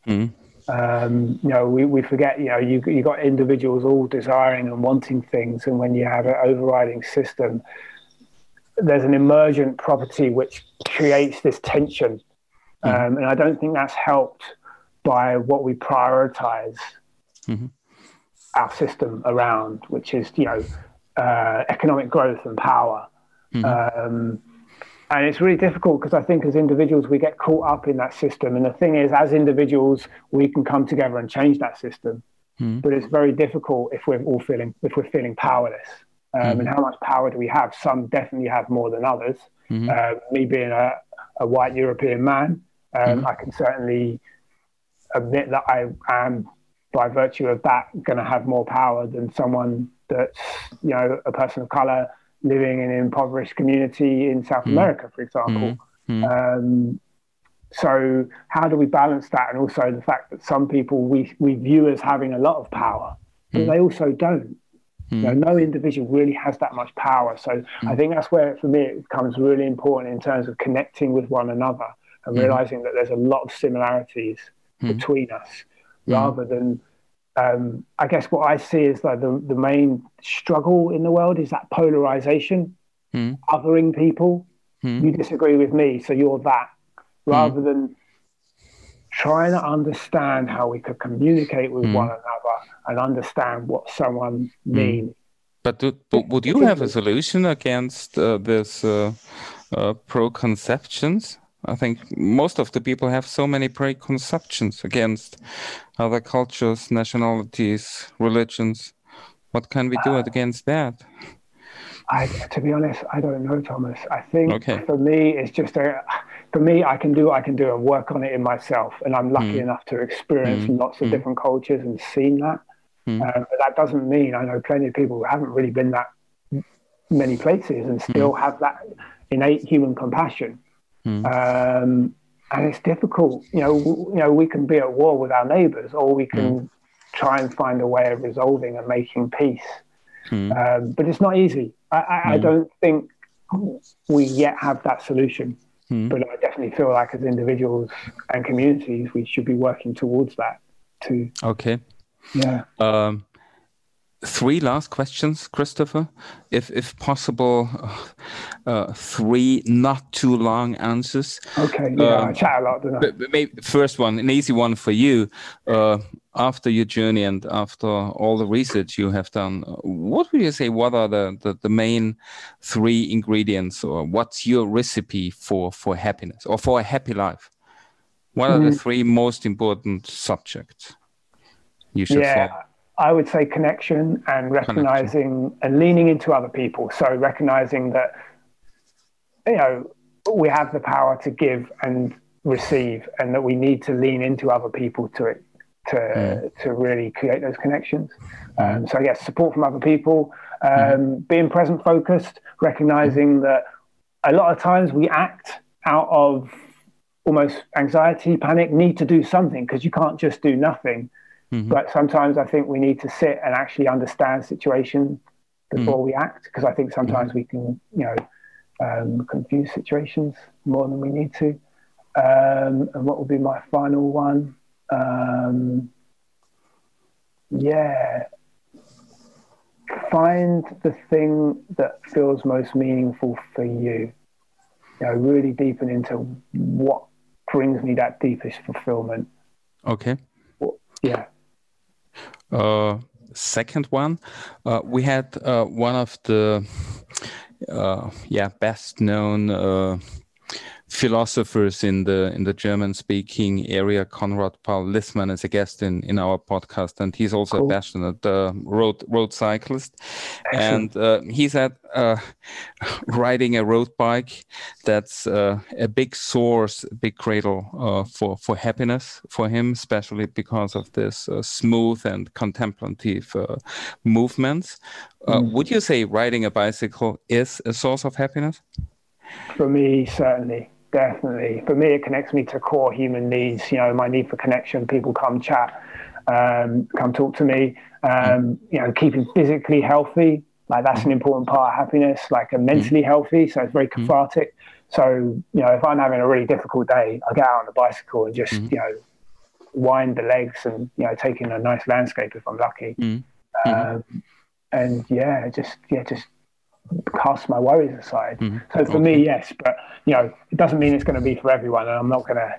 Speaker 3: Mm. Um, you know, we, we forget. You know, you you got individuals all desiring and wanting things, and when you have an overriding system, there's an emergent property which creates this tension, mm. um, and I don't think that's helped by what we prioritize. Mm-hmm our system around, which is you know uh, economic growth and power. Mm-hmm. Um, and it's really difficult because I think as individuals we get caught up in that system. And the thing is, as individuals, we can come together and change that system. Mm-hmm. But it's very difficult if we're all feeling if we're feeling powerless. Um, mm-hmm. And how much power do we have? Some definitely have more than others. Uh, me being a, a, white European man, um, mm-hmm. I can certainly admit that I am by virtue of that going to have more power than someone that's you know a person of color living in an impoverished community in South mm. America, for example. Mm. Um, so how do we balance that, and also the fact that some people we we view as having a lot of power, but mm. they also don't. You know, no individual really has that much power. So I think that's where, for me, it becomes really important in terms of connecting with one another and realizing that there's a lot of similarities between us, rather than. Um, I guess what I see is like the, the main struggle in the world is that polarization, othering people. You disagree with me, so you're that, rather than trying to understand how we could communicate with one another and understand what someone means.
Speaker 2: But, do, but would you have a solution against uh, this uh, uh, preconceptions? I think most of the people have so many preconceptions against other cultures, nationalities, religions. What can we do against that?
Speaker 3: I, to be honest, I don't know, Thomas. I think
Speaker 2: Okay.
Speaker 3: for me, it's just a. For me, I can do what I can do and work on it in myself, and I'm lucky mm. enough to experience mm. lots of mm. different cultures and seen that. Uh, but that doesn't mean I know plenty of people who haven't really been that many places and still have that innate human compassion. Um, and it's difficult, you know. w- You know, we can be at war with our neighbours, or we can try and find a way of resolving and making peace. Um, but it's not easy. I, I, I don't think we yet have that solution. But I definitely feel like as individuals and communities, we should be working towards that too.
Speaker 2: Okay.
Speaker 3: Yeah.
Speaker 2: Um, three last questions, Christopher, if if possible. Uh, three not too long answers.
Speaker 3: Okay. Yeah. I
Speaker 2: Um,
Speaker 3: chat a lot, don't I?
Speaker 2: But maybe first one, an easy one for you. Uh, after your journey and after all the research you have done, uh, what would you say? What are the, the, the main three ingredients, or what's your recipe for for happiness or for a happy life? What are the three most important subjects you should
Speaker 3: yeah.
Speaker 2: follow?
Speaker 3: I would say connection and recognizing and leaning into other people. So recognizing that, you know, we have the power to give and receive, and that we need to lean into other people to to to really create those connections. Um, so yes, support from other people, um, being present focused, recognizing that a lot of times we act out of almost anxiety, panic, need to do something because you can't just do nothing. But sometimes I think we need to sit and actually understand situations before we act because I think sometimes we can, you know, um, confuse situations more than we need to. Um, and what would be my final one? Um, yeah, find the thing that feels most meaningful for you. You know, really deepen into what brings me that deepest fulfillment.
Speaker 2: Okay.
Speaker 3: Yeah.
Speaker 2: Uh, second one, uh, we had uh, one of the uh, yeah best known uh, philosophers in the in the German speaking area, Konrad Paul Liessmann, is a guest in in our podcast, and he's also
Speaker 3: Cool.
Speaker 2: a passionate uh, road road cyclist, and uh, he said uh, [LAUGHS] riding a road bike that's uh, a big source, a big cradle uh, for for happiness for him, especially because of this uh, smooth and contemplative uh, movements. Uh, Would you say riding a bicycle is a source of happiness?
Speaker 3: For me, certainly, definitely. For me, it connects me to core human needs. You know, my need for connection. People come chat, um, come talk to me. Um, you know, keeping physically healthy, like that's an important part of happiness. Like, and mentally healthy, so it's very cathartic. So, you know, if I'm having a really difficult day, I get out on the bicycle and just, you know, wind the legs and you know, take in a nice landscape if I'm lucky. Um, and yeah, just yeah, just cast my worries aside. So for me, yes, but you know, it doesn't mean it's going to be for everyone, and I'm not going to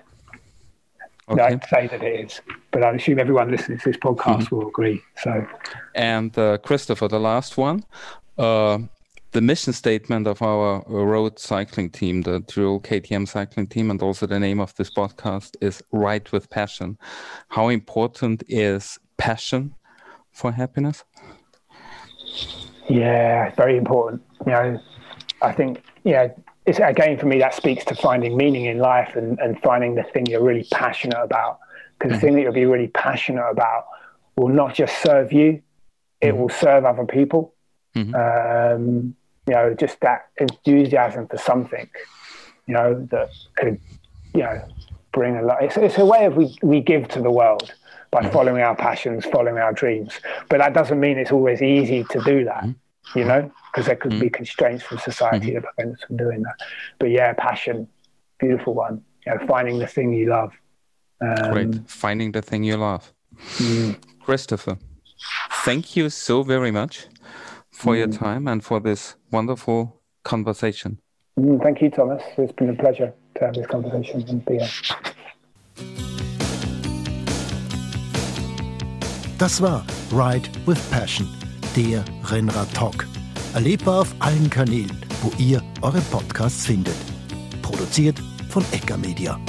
Speaker 2: Okay.
Speaker 3: like, say that it is. But I assume everyone listening to this podcast will agree. So
Speaker 2: And uh, Christopher, the last one. Uh, the mission statement of our road cycling team, the Dual KTM cycling team, and also the name of this podcast is Ride with Passion. How important is passion for happiness?
Speaker 3: Yeah, very important. You know, I think yeah, it's again for me that speaks to finding meaning in life and, and finding the thing you're really passionate about. Because the mm-hmm. thing that you'll be really passionate about will not just serve you, it mm-hmm. will serve other people. Mm-hmm. Um, you know, just that enthusiasm for something, you know, that could, you know, bring a lot. It's, it's a way of we, we give to the world by mm-hmm. following our passions, following our dreams. But that doesn't mean it's always easy to do that, mm-hmm. you know, because there could be mm-hmm. constraints from society that prevent us from doing that. But yeah, passion, beautiful one. You know, finding the thing you love.
Speaker 2: Um, Great, finding the thing you love. Mm. Christopher, thank you so very much for mm. your time and for this wonderful conversation.
Speaker 3: Mm, thank you, Thomas. It's been a pleasure to have this conversation and be here.
Speaker 1: Das war Ride with Passion, der Rennrad Talk. Erlebbar auf allen Kanälen, wo ihr eure Podcasts findet. Produziert von Ecker Media.